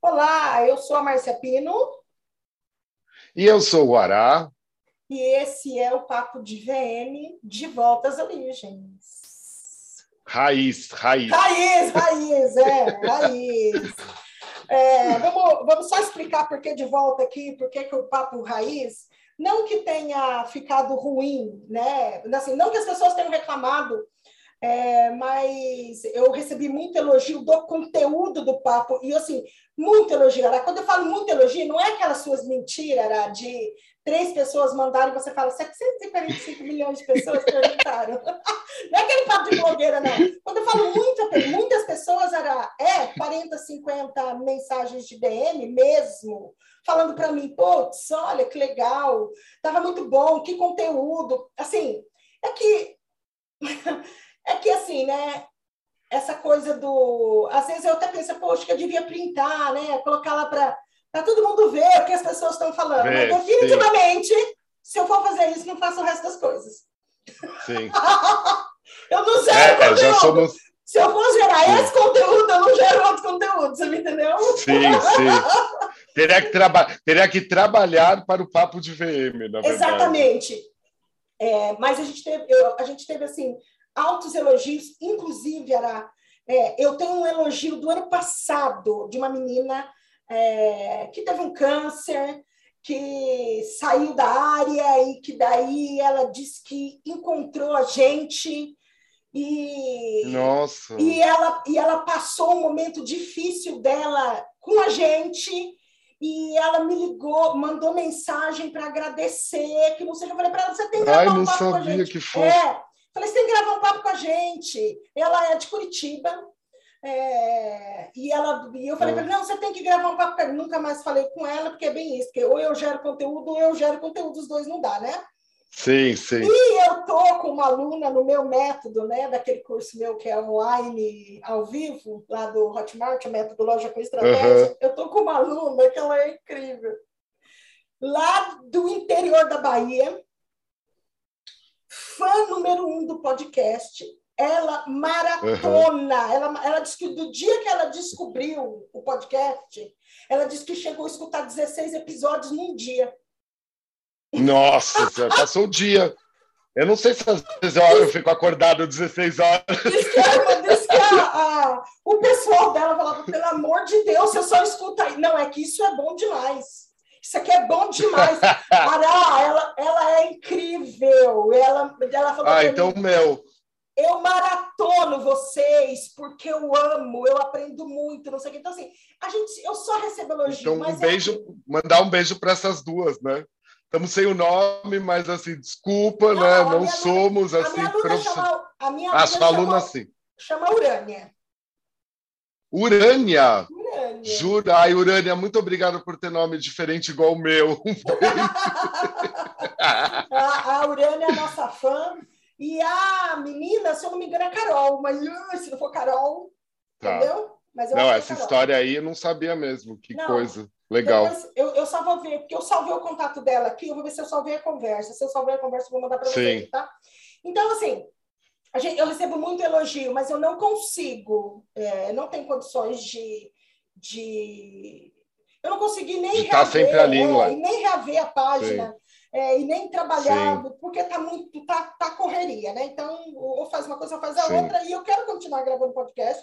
Olá, eu sou a Márcia Pino. E eu sou o Ará. E esse é o Papo de VM de volta às origens. Raiz, raiz. Raiz, raiz, é, raiz. É, vamos, vamos só explicar por que de volta aqui, por que o Papo Raiz. Não que tenha ficado ruim, né? Assim, não que as pessoas tenham reclamado é, mas eu recebi muito elogio do conteúdo do papo, e assim, muito elogio. Quando eu falo muito elogio, não é aquelas suas mentiras era de três pessoas mandaram e você fala 745 milhões de pessoas perguntaram. não é aquele papo de blogueira, não. Quando eu falo muita, muitas pessoas, era é 40, 50 mensagens de DM mesmo, falando para mim, putz, olha que legal, estava muito bom, que conteúdo. Assim, é que é que assim, né? Essa coisa do. Às vezes eu até penso, poxa, que eu devia printar, né? Colocar lá para todo mundo ver o que as pessoas estão falando. Mas definitivamente, sim. se eu for fazer isso, não faço o resto das coisas. Sim. eu não gero é, conteúdo. Já somos... Se eu for gerar sim. esse conteúdo, eu não gero outro conteúdo, você me entendeu? Sim, sim. Teria que, traba... Teria que trabalhar para o papo de VM, na verdade. Exatamente. É, mas a gente teve, eu, a gente teve assim, altos elogios, inclusive, era, é, eu tenho um elogio do ano passado de uma menina é, que teve um câncer, que saiu da área e que daí ela disse que encontrou a gente e Nossa. e ela e ela passou um momento difícil dela com a gente e ela me ligou, mandou mensagem para agradecer, que não sei o que eu falei para ela, você tem que Ai, não sabia que foi. É, Falei, você tem que gravar um papo com a gente. Ela é de Curitiba. É, e, ela, e eu falei para não, você tem que gravar um papo com ela. Nunca mais falei com ela, porque é bem isso, porque ou eu gero conteúdo ou eu gero conteúdo, os dois não dá, né? Sim, sim. E eu tô com uma aluna no meu método, né, daquele curso meu que é online ao vivo, lá do Hotmart, o método Loja com Estratégia. Uhum. Eu tô com uma aluna que ela é incrível. Lá do interior da Bahia, fã número um do podcast. Ela maratona. Uhum. Ela, ela disse que do dia que ela descobriu o podcast, ela disse que chegou a escutar 16 episódios num dia. Nossa, passou o dia. Eu não sei se às vezes eu, fico acordado 16 horas. Diz que, diz que a, a, o pessoal dela falava, pelo amor de Deus, você só escuta aí. Não, é que isso é bom demais. Isso aqui é bom demais. Ará, ela, ela é incrível. Ela, ela falou ah, então, mim, meu. Eu maratono vocês porque eu amo, eu aprendo muito, não sei o que. Então, assim, a gente, eu só recebo elogio. Então, um beijo, é... mandar um beijo para essas duas, né? Estamos sem o nome, mas assim, desculpa, não, né? Não somos aluna, assim. Profissional. A minha aluna, a sua aluna, sim. Chama Urânia. Urânia? Urânia. Jura? Ai, Urânia, muito obrigado por ter nome diferente igual o meu. a, a Urânia é nossa fã. E a menina, se eu não me engano, é Carol. Mas uh, se não for Carol, tá. entendeu? Mas não, essa história aí eu não sabia mesmo. Que não, coisa. Legal. eu, eu só vou ver, porque eu salvei o contato dela aqui, eu vou ver se eu salvei a conversa. Se eu salvei a conversa, eu vou mandar para você, tá? Então, assim, Gente, eu recebo muito elogio, mas eu não consigo, é, não tenho condições de, de. Eu não consegui nem de tá reaver, sempre ali, é, nem reaver a página. É, e nem trabalhar, Sim. porque tá muito, tá, tá correria, né? Então, ou faz uma coisa ou faz a Sim. outra, e eu quero continuar gravando podcast.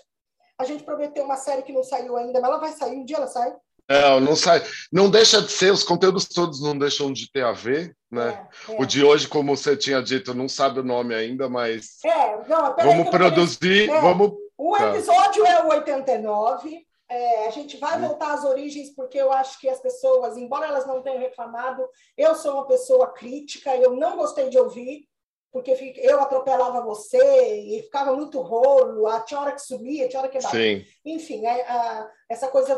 A gente prometeu uma série que não saiu ainda, mas ela vai sair, um dia ela sai. Não, não sai. Não deixa de ser, os conteúdos todos não deixam de ter a ver, né? É, é. O de hoje, como você tinha dito, não sabe o nome ainda, mas. É, não, vamos produzir, é, vamos. O tá. episódio tá. é o 89. É, a gente vai hum. voltar às origens, porque eu acho que as pessoas, embora elas não tenham reclamado, eu sou uma pessoa crítica, eu não gostei de ouvir porque eu atropelava você e ficava muito rolo, tinha hora que subia, tinha hora que batia. Enfim, a, a, essa coisa,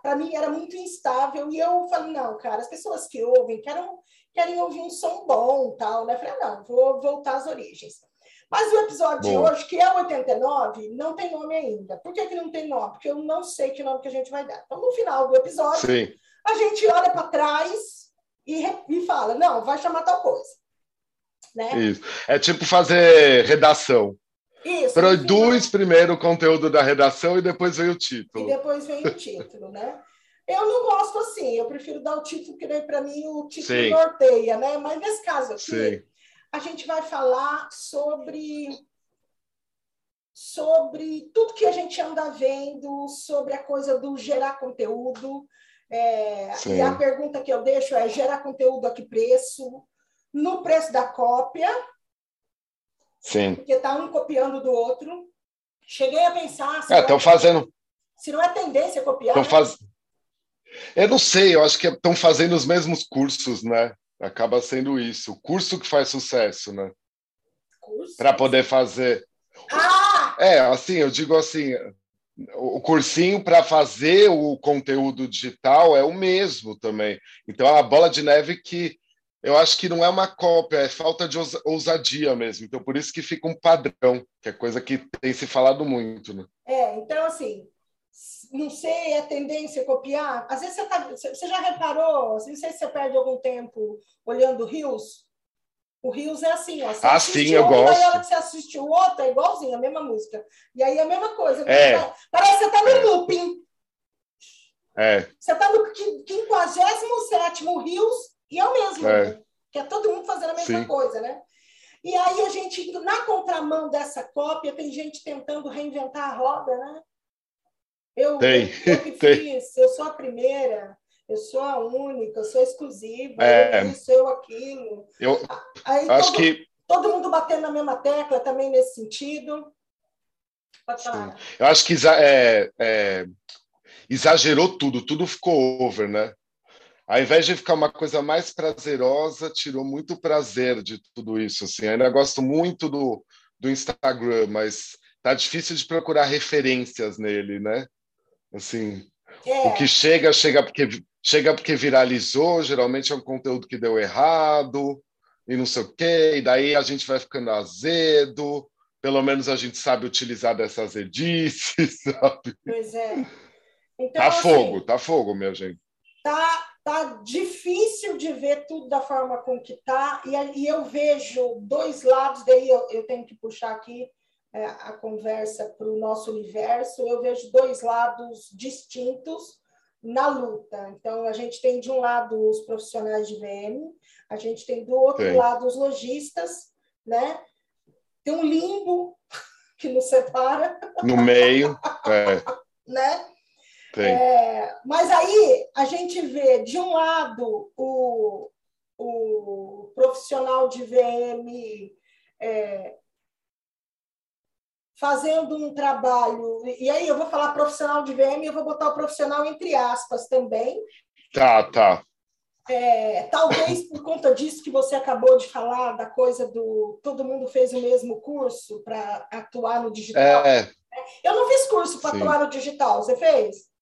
para mim, era muito instável. E eu falei, não, cara, as pessoas que ouvem querem, querem ouvir um som bom, tal, né? Falei, não, vou voltar às origens. Mas o episódio de hoje, que é o 89, não tem nome ainda. Por que, que não tem nome? Porque eu não sei que nome que a gente vai dar. Então, no final do episódio, Sim. a gente olha para trás e, e fala, não, vai chamar tal coisa né? Isso. É tipo fazer redação. Isso. Produz primeiro o conteúdo da redação e depois vem o título. E depois vem o título, né? Eu não gosto assim, eu prefiro dar o título, que para mim o título Sim. norteia, né? Mas nesse caso aqui, a gente vai falar sobre sobre tudo que a gente anda vendo, sobre a coisa do gerar conteúdo. É, e a pergunta que eu deixo é: gerar conteúdo a que preço? No preço da cópia. Sim. Porque está um copiando do outro. Cheguei a pensar. Estão é, é, fazendo. Se não é tendência copiar. Né? Faz... Eu não sei, eu acho que estão fazendo os mesmos cursos, né? Acaba sendo isso. O curso que faz sucesso, né? Para poder fazer. Ah! É, assim, eu digo assim, o cursinho para fazer o conteúdo digital é o mesmo também. Então, a bola de neve que eu acho que não é uma cópia, é falta de ousadia mesmo. Então, por isso que fica um padrão, que é coisa que tem se falado muito. Né? É, então, assim, não sei, é tendência copiar. Às vezes você, tá, você já reparou, não sei se você perde algum tempo olhando rios, o Rios é assim, ó. Você ah, sim, eu gosto. Aí a hora que você assiste o outro, é igualzinho, a mesma música. E aí a mesma coisa. É. Parece que você está no é. looping. É. Você está no 57 Rios e o mesmo. É. Né? Que é todo mundo fazendo a mesma sim. coisa, né? E aí a gente, na contramão dessa cópia, tem gente tentando reinventar a roda, né? Eu, tem. eu, eu que fiz, eu sou a primeira eu sou a única, eu sou exclusiva, é, eu isso, eu aquilo. Eu Aí, acho todo, que. Todo mundo batendo na mesma tecla também nesse sentido. Eu acho que é, é, exagerou tudo, tudo ficou over, né? Ao invés de ficar uma coisa mais prazerosa, tirou muito prazer de tudo isso. Assim. Eu ainda gosto muito do, do Instagram, mas tá difícil de procurar referências nele, né? Assim, é. o que chega, chega porque chega porque viralizou, geralmente é um conteúdo que deu errado e não sei o quê, e daí a gente vai ficando azedo, pelo menos a gente sabe utilizar dessas azedices, sabe? Pois é. Então, tá assim, fogo, tá fogo, minha gente. Tá, tá difícil de ver tudo da forma com que tá, e, e eu vejo dois lados, daí eu, eu tenho que puxar aqui é, a conversa para o nosso universo, eu vejo dois lados distintos, na luta. Então, a gente tem de um lado os profissionais de VM, a gente tem do outro Sim. lado os lojistas, né? Tem um limbo que nos separa. No meio, é. né? É, mas aí a gente vê, de um lado, o, o profissional de VM é, fazendo um trabalho, e aí eu vou falar profissional de VM e eu vou botar o profissional entre aspas também. Tá, tá. É, talvez por conta disso que você acabou de falar, da coisa do todo mundo fez o mesmo curso para atuar no digital. É. Eu não fiz curso para atuar no digital, você fez?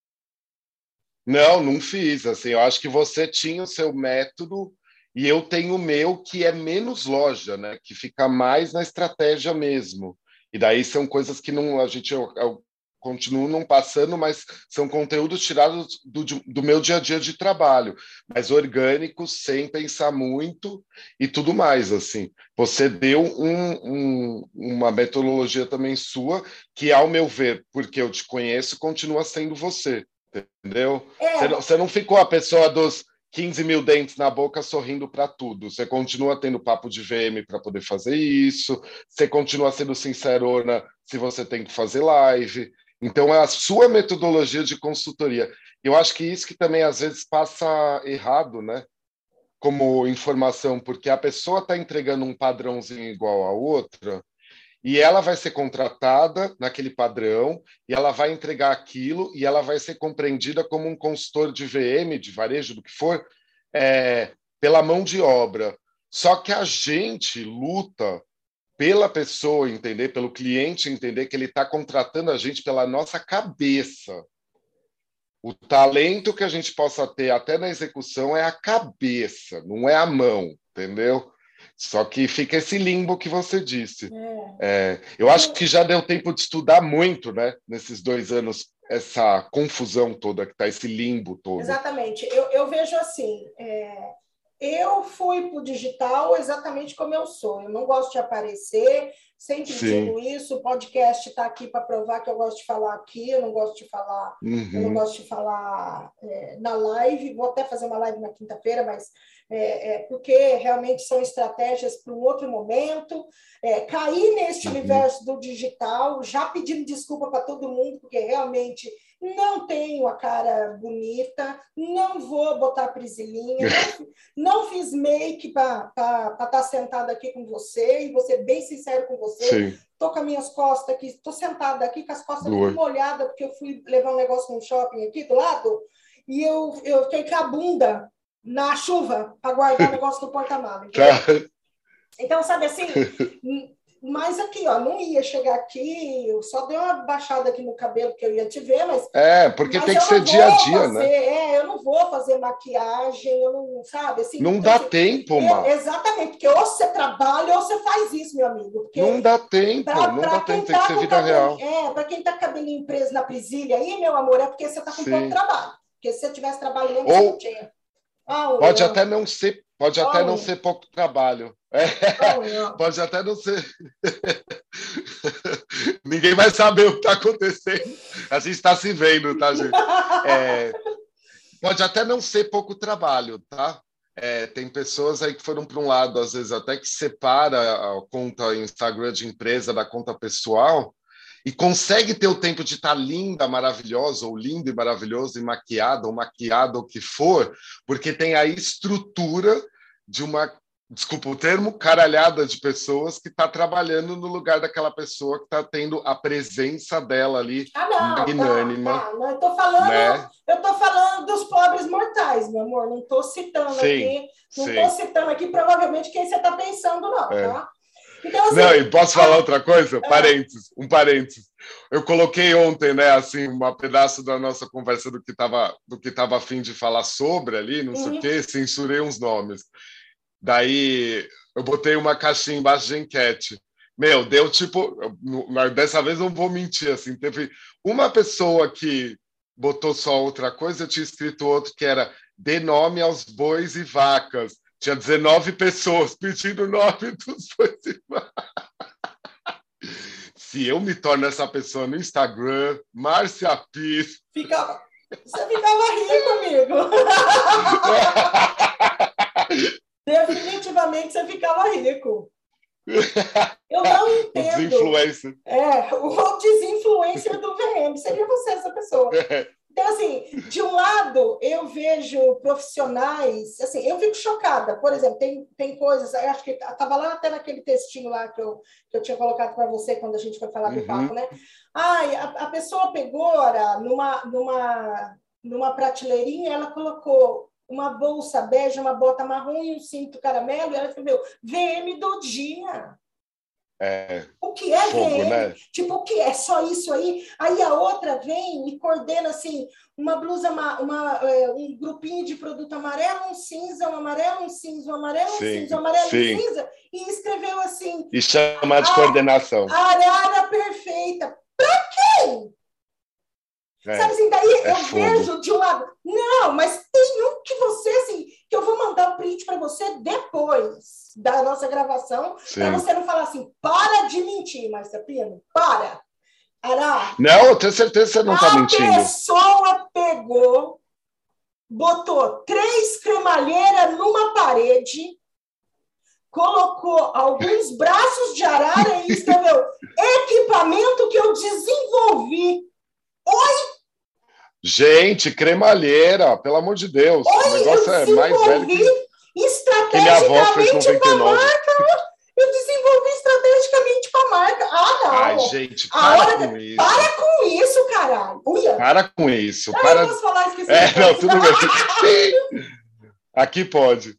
Não, não fiz. Assim, eu acho que você tinha o seu método e eu tenho o meu que é menos loja, né? Que fica mais na estratégia mesmo. E daí são coisas que não a gente eu, eu continuo não passando, mas são conteúdos tirados do, do meu dia a dia de trabalho, mas orgânicos, sem pensar muito e tudo mais. assim. Você deu um, um, uma metodologia também sua, que, ao meu ver, porque eu te conheço, continua sendo você. Entendeu? É. Você, não, você não ficou a pessoa dos 15 mil dentes na boca sorrindo para tudo. Você continua tendo papo de VM para poder fazer isso, você continua sendo sincerona se você tem que fazer live. Então, é a sua metodologia de consultoria. Eu acho que isso que também às vezes passa errado, né? Como informação, porque a pessoa está entregando um padrãozinho igual a outra, e ela vai ser contratada naquele padrão e ela vai entregar aquilo e ela vai ser compreendida como um consultor de VM, de varejo, do que for, é, pela mão de obra. Só que a gente luta pela pessoa entender, pelo cliente entender que ele está contratando a gente pela nossa cabeça. O talento que a gente possa ter até na execução é a cabeça, não é a mão, entendeu? Só que fica esse limbo que você disse. É. É, eu acho que já deu tempo de estudar muito, né? Nesses dois anos, essa confusão toda que está, esse limbo todo. Exatamente. Eu, eu vejo assim, é, eu fui para o digital exatamente como eu sou. Eu não gosto de aparecer, sempre Sim. digo isso. O podcast está aqui para provar que eu gosto de falar aqui, eu não gosto de falar, uhum. eu não uhum. gosto de falar é, na live. Vou até fazer uma live na quinta-feira, mas é, é, porque realmente são estratégias para um outro momento. É, cair neste uhum. universo do digital, já pedindo desculpa para todo mundo, porque realmente não tenho a cara bonita, não vou botar prisilinha, não, não fiz make para estar tá sentada aqui com você, e vou ser bem sincero com você. Estou com as minhas costas aqui, estou sentada aqui com as costas muito molhadas, porque eu fui levar um negócio no shopping aqui do lado, e eu, eu fiquei com a bunda na chuva para guardar o negócio do porta-malas. Então, sabe assim, mas aqui, ó, não ia chegar aqui, eu só dei uma baixada aqui no cabelo que eu ia te ver, mas. É, porque mas tem que ser dia a dia, fazer, né? É, eu não vou fazer maquiagem, eu não, sabe? Assim, não dá assim, tempo, mano. Exatamente, porque ou você trabalha ou você faz isso, meu amigo. Não dá tempo, pra, não pra dá tempo, tá tem que ser vida cabelo, real. É, para quem tá cabelinho preso na presilha aí, meu amor, é porque você tá com Sim. pouco trabalho. Porque se você tivesse trabalho mesmo, ou... você não tinha. Ah, pode eu... até não ser Pode até não ser pouco trabalho. É, pode até não ser. Ninguém vai saber o que está acontecendo. A gente está se vendo, tá, gente? É, pode até não ser pouco trabalho, tá? É, tem pessoas aí que foram para um lado, às vezes até que separa a conta Instagram de empresa da conta pessoal e consegue ter o tempo de estar tá linda, maravilhosa, ou lindo e maravilhoso, e maquiada, ou maquiado, ou o que for, porque tem a estrutura de uma, desculpa o termo, caralhada de pessoas que está trabalhando no lugar daquela pessoa que está tendo a presença dela ali ah, não, magnânima. Tá, tá. Não, eu estou falando, né? eu tô falando dos pobres mortais, meu amor. Não estou citando sim, aqui, não estou citando aqui provavelmente quem você está pensando, não, é. tá? Então, assim, não, e posso falar a... outra coisa? É. Parênteses, um parênteses. Eu coloquei ontem, né, assim, um pedaço da nossa conversa do que estava do que estava afim de falar sobre ali, não sei o quê, censurei uns nomes. Daí eu botei uma caixinha embaixo de enquete. Meu, deu tipo. Dessa vez não vou mentir, assim. Teve uma pessoa que botou só outra coisa, eu tinha escrito outro que era dê nome aos bois e vacas. Tinha 19 pessoas pedindo nome dos bois e vacas. Se eu me torno essa pessoa no Instagram, Márcia Pires. Ficava. Você ficava rico, amigo. definitivamente você ficava rico. Eu não entendo. Desinfluencer. É, o desinfluencer do VM. Seria você essa pessoa. Então, assim, de um lado, eu vejo profissionais, assim, eu fico chocada. Por exemplo, tem, tem coisas, eu acho que estava lá até naquele textinho lá que eu, que eu tinha colocado para você quando a gente foi falar do uhum. papo, né? Ai, a, a pessoa pegou, ora, numa, numa, numa prateleirinha, ela colocou uma bolsa bege, uma bota marrom e um cinto caramelo, e ela escreveu VM do dia. É, o que é fogo, VM? Né? Tipo, o que é só isso aí? Aí a outra vem e coordena assim, uma blusa, uma, uma é, um grupinho de produto amarelo, um cinza, um amarelo, um cinza, um amarelo, um cinza, um amarelo, um cinza, e escreveu assim. E chama de coordenação. Arara perfeita. Para quem? É, Sabe assim, daí é eu fogo. vejo de um lado, não, mas tem um que você, assim, que eu vou mandar o um print para você depois da nossa gravação, para você não falar assim, para de mentir, Marcia Pino, para. Ará, não, eu tenho certeza que você não está mentindo. A pessoa pegou, botou três cremalheiras numa parede, colocou alguns braços de arara e escreveu equipamento que eu desenvolvi Oi! Gente, cremalheira, pelo amor de Deus. O negócio é mais velho que, avó fez 99. Marca, eu desenvolvi estrategicamente para a marca. Ah, não. Ai, gente, para hora... com isso. Para com isso, caralho. Uia. Para com isso. Eu para... não posso falar isso. É, não, tudo bem. Aqui pode.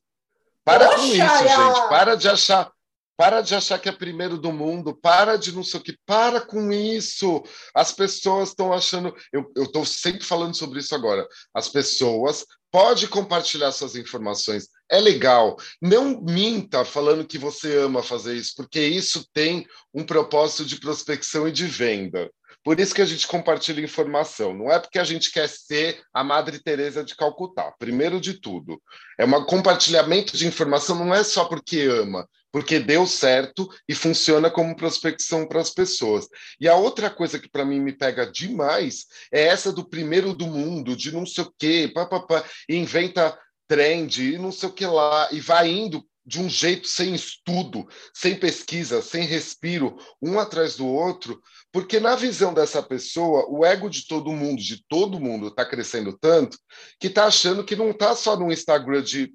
Para Poxa, com isso, gente. Para de achar. Para de achar que é primeiro do mundo, para de não sei o que, para com isso. As pessoas estão achando. Eu estou sempre falando sobre isso agora. As pessoas pode compartilhar suas informações, é legal. Não minta falando que você ama fazer isso, porque isso tem um propósito de prospecção e de venda. Por isso que a gente compartilha informação. Não é porque a gente quer ser a Madre Teresa de Calcutá. Primeiro de tudo, é um compartilhamento de informação. Não é só porque ama, porque deu certo e funciona como prospecção para as pessoas. E a outra coisa que para mim me pega demais é essa do primeiro do mundo, de não sei o quê, pá, pá, pá, e inventa trend e não sei o que lá, e vai indo de um jeito sem estudo, sem pesquisa, sem respiro, um atrás do outro, porque na visão dessa pessoa, o ego de todo mundo, de todo mundo, está crescendo tanto que está achando que não está só no Instagram de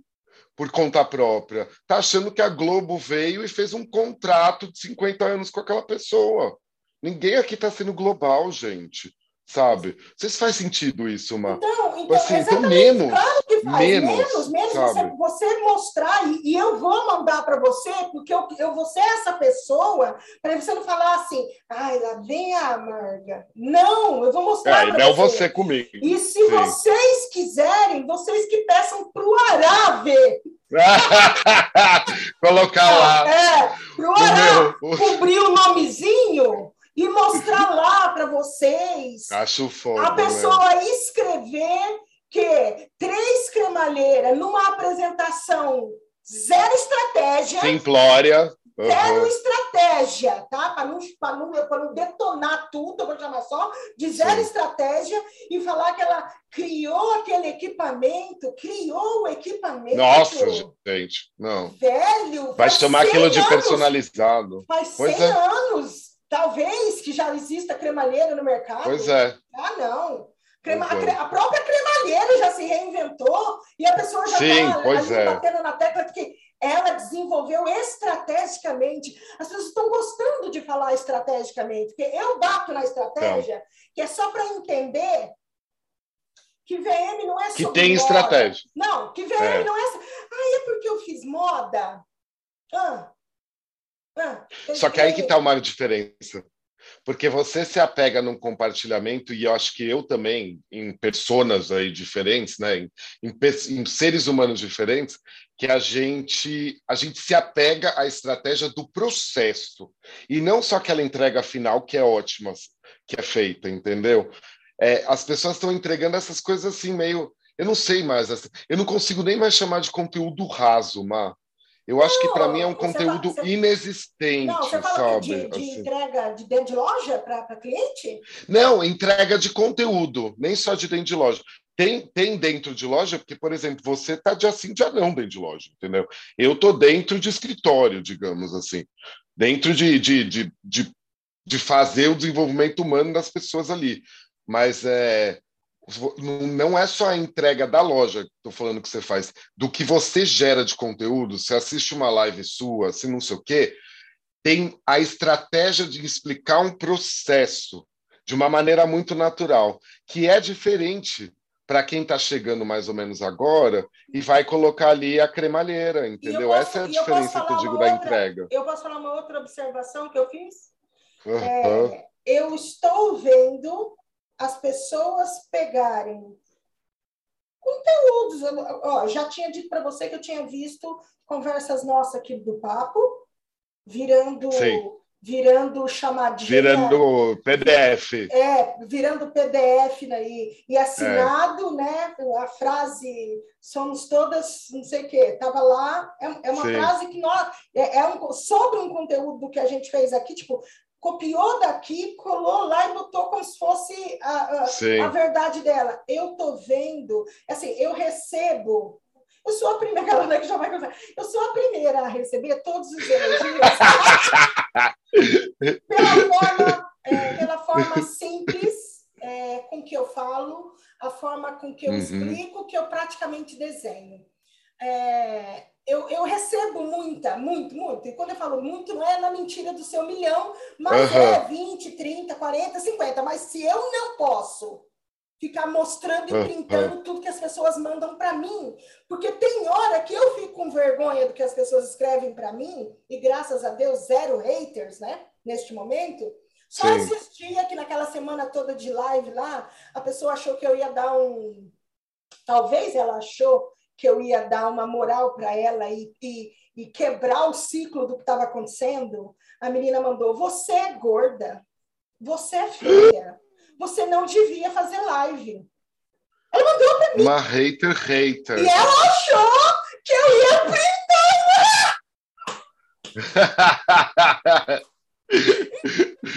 por conta própria. Está achando que a Globo veio e fez um contrato de 50 anos com aquela pessoa. Ninguém aqui está sendo global, gente. Sabe? Não sei se faz sentido isso, Má. Então, então, assim, então menos. Claro que faz. Menos, menos, menos você, você, mostrar, e, e, eu vou mandar para você, porque eu, eu vou ser essa pessoa, para você não falar assim, ai, lá vem a amarga. Não, eu vou mostrar. É, não você. você comigo. E se Sim. vocês quiserem, vocês que peçam para o Ará ver. Colocar lá. É, para o Ará cobrir o nomezinho e mostrar lá para vocês. Acho foda. A pessoa né? escrever que três cremalheiras numa apresentação, zero estratégia. Simplória. Uhum. Zero estratégia, tá? Para não, não, não detonar tudo, eu vou chamar só, de zero Sim. estratégia e falar que ela criou aquele equipamento, criou o equipamento. Nossa, gente, não. Velho. Vai chamar aquilo de personalizado. Faz pois 100 é. anos, talvez, que já exista cremalheira no mercado. Pois é. Ah, não. Crema, a, a, própria cremalheira já se reinventou e a pessoa já está é. batendo na tecla que ela desenvolveu estrategicamente. As pessoas estão gostando de falar estrategicamente, porque eu bato na estratégia, então. que é só para entender que VM não é só. Que tem moda. estratégia. Não, que VM é. não é. Ah, é porque eu fiz moda? Ah. Ah, só que aí que está uma diferença. Porque você se apega num compartilhamento, e eu acho que eu também, em personas aí diferentes, né, em, em, em seres humanos diferentes, que a gente, a gente se apega à estratégia do processo, e não só aquela entrega final que é ótima, que é feita, entendeu? É, as pessoas estão entregando essas coisas assim, meio. Eu não sei mais, eu não consigo nem mais chamar de conteúdo raso, Má. Eu acho que para mim é um conteúdo fala, você... inexistente, não, você fala sabe? De, de assim. entrega de dentro de loja para cliente? Não, entrega de conteúdo, nem só de dentro de loja. Tem, tem dentro de loja, porque, por exemplo, você está de assim, de não dentro de loja, entendeu? Eu estou dentro de escritório, digamos assim. Dentro de, de, de, de, de fazer o desenvolvimento humano das pessoas ali. Mas é, não é só a entrega da loja, estou falando que você faz, do que você gera de conteúdo, você assiste uma live sua, se não sei o quê, tem a estratégia de explicar um processo de uma maneira muito natural, que é diferente para quem está chegando mais ou menos agora e vai colocar ali a cremalheira, entendeu? Posso, Essa é a diferença que eu digo da entrega. Eu posso falar uma outra observação que eu fiz? Uhum. É, eu estou vendo as pessoas pegarem conteúdos. Ó, já tinha dito para você que eu tinha visto conversas nossas aqui do papo virando Sim. virando chamadinha, virando PDF. É, virando PDF aí e assinado, é. né? A frase somos todas, não sei o quê, tava lá. É, é uma Sim. frase que nós é, é um, sobre um conteúdo que a gente fez aqui, tipo copiou daqui, colou lá e botou como se fosse a, a, a verdade dela. Eu tô vendo, assim, eu recebo. Eu sou a primeira, aquela né, que já vai Eu sou a primeira a receber todos os elogios pela forma, é, pela forma simples é, com que eu falo, a forma com que eu uhum. explico, que eu praticamente desenho. É, eu, eu, recebo muita, muito, muito. E quando eu falo muito, não é na mentira do seu milhão, mas uhum. é 20, 30, 40, 50. Mas se eu não posso ficar mostrando e uhum. printando tudo que as pessoas mandam para mim, porque tem hora que eu fico com vergonha do que as pessoas escrevem para mim, e graças a Deus, zero haters, né? Neste momento. Só Sim. assistia que naquela semana toda de live lá, a pessoa achou que eu ia dar um. Talvez ela achou que eu ia dar uma moral para ela e, e, e, quebrar o ciclo do que estava acontecendo, a menina mandou: Você é gorda. você é feia. Você não devia fazer live. Ela mandou pra mim. Uma hater hater. E ela achou que eu ia printar.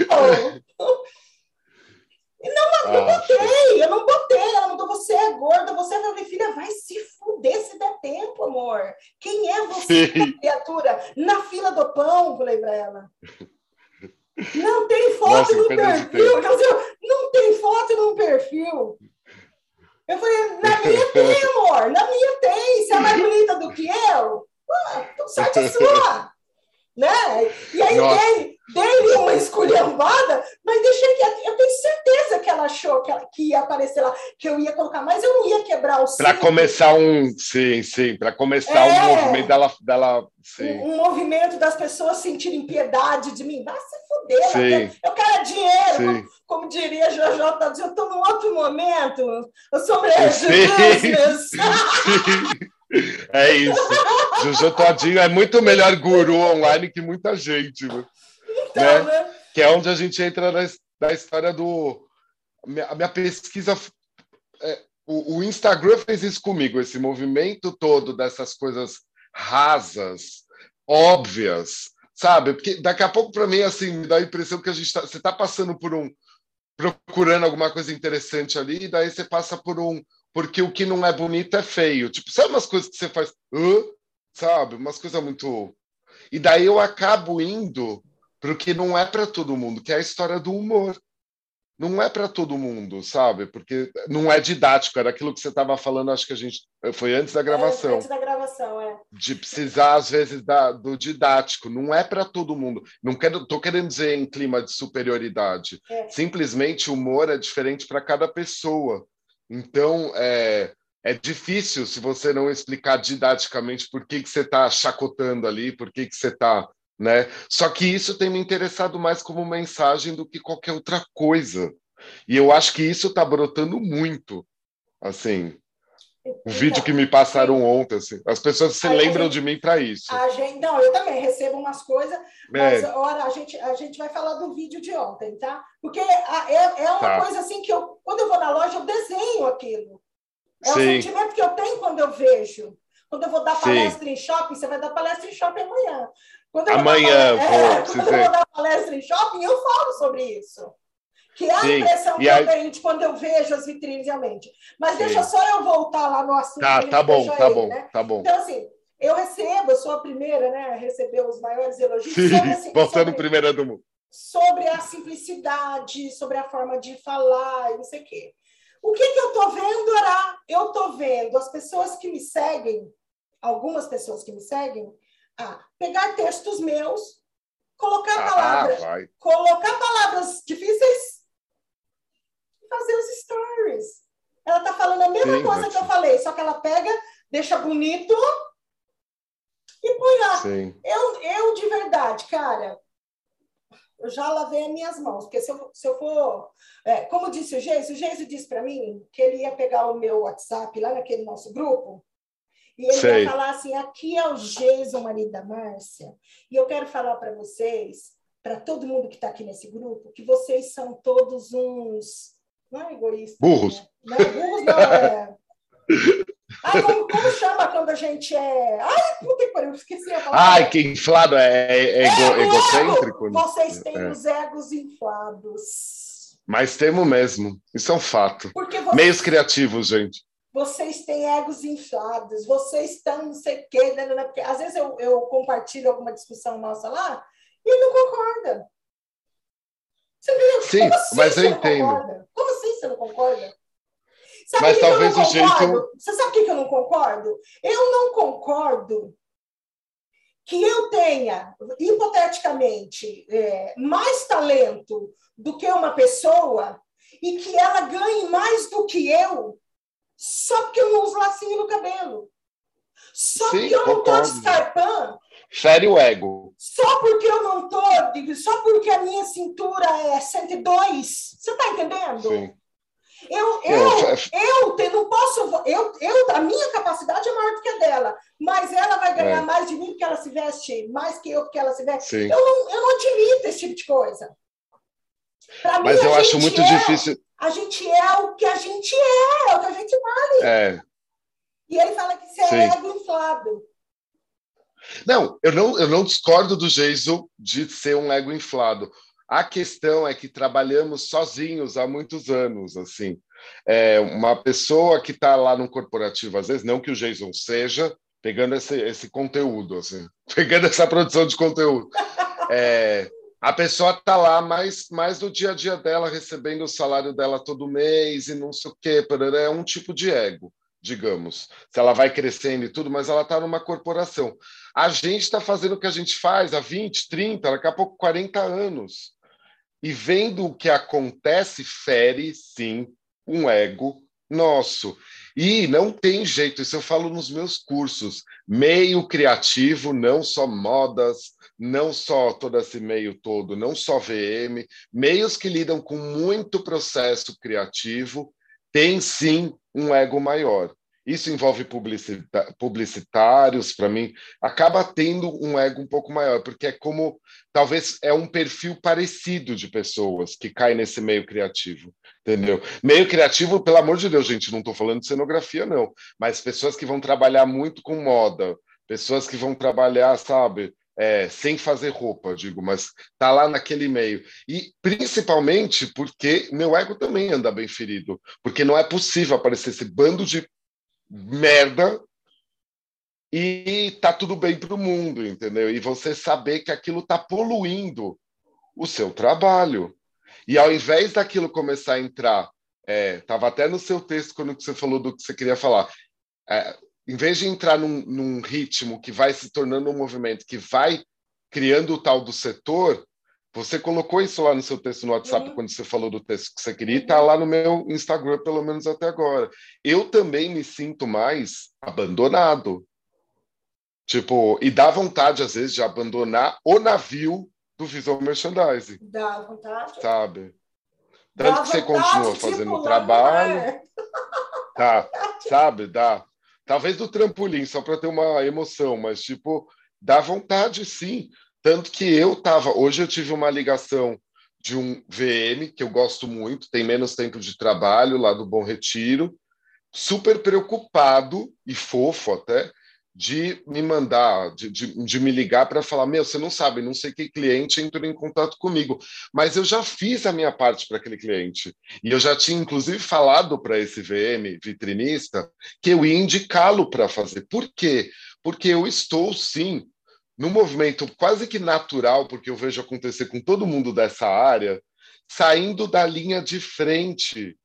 oh. Não, não botei, eu não botei. Ela mandou, você é gorda, você é minha filha, vai se fuder se der tempo, amor. Quem é você, criatura? Na fila do pão, falei pra ela. Não tem foto Nossa, no perfil. Dizer, não tem foto no perfil. Eu falei, na minha tem, amor, na minha tem. Se é mais bonita do que eu, ah, sorte sua. né? E aí dei, dei uma esculhambada, mas deixei que eu tenho certeza que ela achou que, ela, que ia aparecer lá, que eu ia colocar, mas eu não ia quebrar o Para começar um, sim, sim, para começar é, um movimento dela, dela sim. Um, um, movimento das pessoas sentirem piedade de mim. Vai se fuder, sim. eu quero dinheiro, como, como, diria Jojo, tá eu estou num outro momento, eu sou business. É isso. Jojo Todinho é muito melhor guru online que muita gente. Né? Então, né? né? Que é onde a gente entra na, na história do. A minha pesquisa. É, o, o Instagram fez isso comigo, esse movimento todo dessas coisas rasas, óbvias, sabe? Porque daqui a pouco, para mim, assim, me dá a impressão que a gente tá, você está passando por um. procurando alguma coisa interessante ali, e daí você passa por um porque o que não é bonito é feio. Tipo, sabe umas coisas que você faz, uh? sabe? Umas coisas muito. E daí eu acabo indo para o que não é para todo mundo, que é a história do humor. Não é para todo mundo, sabe? Porque não é didático, era aquilo que você estava falando, acho que a gente. Foi antes da gravação. É, antes da gravação, é. De precisar, às vezes, da, do didático. Não é para todo mundo. Não quero, tô querendo dizer em clima de superioridade. É. Simplesmente o humor é diferente para cada pessoa. Então, é, é difícil se você não explicar didaticamente por que, que você está chacotando ali, por que, que você está. Né? Só que isso tem me interessado mais como mensagem do que qualquer outra coisa. E eu acho que isso está brotando muito. Assim, o então, vídeo que me passaram ontem, assim, as pessoas se lembram gente, de mim para isso. A gente, não, eu também recebo umas coisas, mas é. ora, a gente, a gente vai falar do vídeo de ontem, tá? Porque é, é uma tá. coisa assim que eu, quando eu vou na loja, eu desenho aquilo. É Sim. o sentimento que eu tenho quando eu vejo. Quando eu vou dar palestra Sim. em shopping, você vai dar palestra em shopping amanhã. Quando amanhã, vou, é, quando eu vou dar palestra em shopping, eu falo sobre isso. Que é a Sim. impressão que eu tenho de quando eu vejo as vitrines realmente. Mas Sim. deixa só eu voltar lá no assunto. Tá, tá bom, tá ele, bom, né? tá bom. Então, assim, eu recebo, eu sou a primeira né, a receber os maiores elogios. Sim, sobre, assim, voltando sobre, primeira do mundo. Sobre a simplicidade, sobre a forma de falar, não sei o quê. O que, que eu estou vendo, Ará? Eu estou vendo as pessoas que me seguem, algumas pessoas que me seguem, ah, pegar textos meus, colocar ah, palavras, colocar palavras difíceis fazer os stories. Ela está falando a mesma Sim, coisa que eu falei, só que ela pega, deixa bonito e põe lá. Sim. Eu, eu, de verdade, cara, eu já lavei as minhas mãos, porque se eu, se eu for. É, como disse o Geiso, o Geiso disse para mim que ele ia pegar o meu WhatsApp lá naquele nosso grupo. E ele Sei. ia falar assim: aqui é o Geiso, marido da Márcia, e eu quero falar para vocês, para todo mundo que está aqui nesse grupo, que vocês são todos uns não é egoísta. Burros. Né? Não, é burros não, é. Ai, como, como, chama quando a gente é. Ai, puta que pariu, esqueci a palavra. Ai, que inflado, é, é, ego, é egocêntrico. Né? Vocês têm é. os egos inflados. Mas temos mesmo, isso é um fato. Meios criativos, gente. Vocês têm egos inflados, vocês estão não sei o quê, né, né, né? porque às vezes eu, eu compartilho alguma discussão nossa lá e ele não concorda. Você viu? Sim, assim mas eu entendo. Concorda? Como assim você não concorda? Sabe mas talvez o jeito. Você sabe o que eu não concordo? Eu não concordo que eu tenha, hipoteticamente, é, mais talento do que uma pessoa e que ela ganhe mais do que eu só porque eu não uso lacinho no cabelo. Só Sim, porque eu não estou de escarpão Fere o ego. Só porque eu não tô, só porque a minha cintura é 102, você tá entendendo? Sim. Eu, eu, eu, eu não posso, eu, eu, a minha capacidade é maior do que a dela, mas ela vai ganhar é. mais de mim porque ela se veste mais que eu porque ela se veste. Sim. Eu não, eu não admito esse tipo de coisa. Mas mim, eu acho muito é, difícil. A gente é o que a gente é, é o que a gente vale. É. E ele fala que isso é ego inflado. Não, eu não, eu não discordo do Jason de ser um ego inflado. A questão é que trabalhamos sozinhos há muitos anos, assim. É uma pessoa que está lá no corporativo, às vezes, não que o Jason seja, pegando esse, esse conteúdo, assim, pegando essa produção de conteúdo. É, a pessoa está lá mais, mais no dia a dia dela, recebendo o salário dela todo mês e não sei o quê, é um tipo de ego, digamos. Se ela vai crescendo e tudo, mas ela está numa corporação. A gente está fazendo o que a gente faz há 20, 30, daqui a pouco 40 anos. E vendo o que acontece, fere, sim, um ego nosso. E não tem jeito, isso eu falo nos meus cursos. Meio criativo, não só modas, não só todo esse meio todo, não só VM, meios que lidam com muito processo criativo, tem sim um ego maior. Isso envolve publicitários, para mim, acaba tendo um ego um pouco maior, porque é como, talvez, é um perfil parecido de pessoas que cai nesse meio criativo, entendeu? Meio criativo, pelo amor de Deus, gente, não estou falando de cenografia, não, mas pessoas que vão trabalhar muito com moda, pessoas que vão trabalhar, sabe, é, sem fazer roupa, digo, mas tá lá naquele meio. E principalmente porque meu ego também anda bem ferido, porque não é possível aparecer esse bando de merda e tá tudo bem para o mundo, entendeu? E você saber que aquilo tá poluindo o seu trabalho. E ao invés daquilo começar a entrar, é, tava até no seu texto quando você falou do que você queria falar, é, em vez de entrar num, num ritmo que vai se tornando um movimento que vai criando o tal do setor, você colocou isso lá no seu texto no WhatsApp uhum. quando você falou do texto que você queria, e está lá no meu Instagram, pelo menos até agora. Eu também me sinto mais abandonado. Tipo, e dá vontade, às vezes, de abandonar o navio do Visual Merchandising. Dá vontade. Sabe? Tanto dá que você continua fazendo o trabalho. Tá, sabe? Dá. Talvez do trampolim, só para ter uma emoção, mas, tipo, dá vontade sim. Tanto que eu estava. Hoje eu tive uma ligação de um VM, que eu gosto muito, tem menos tempo de trabalho, lá do Bom Retiro, super preocupado e fofo até, de me mandar, de, de, de me ligar para falar: Meu, você não sabe, não sei que cliente entrou em contato comigo, mas eu já fiz a minha parte para aquele cliente. E eu já tinha, inclusive, falado para esse VM vitrinista que eu ia indicá-lo para fazer. Por quê? Porque eu estou, sim, num movimento quase que natural, porque eu vejo acontecer com todo mundo dessa área, saindo da linha de frente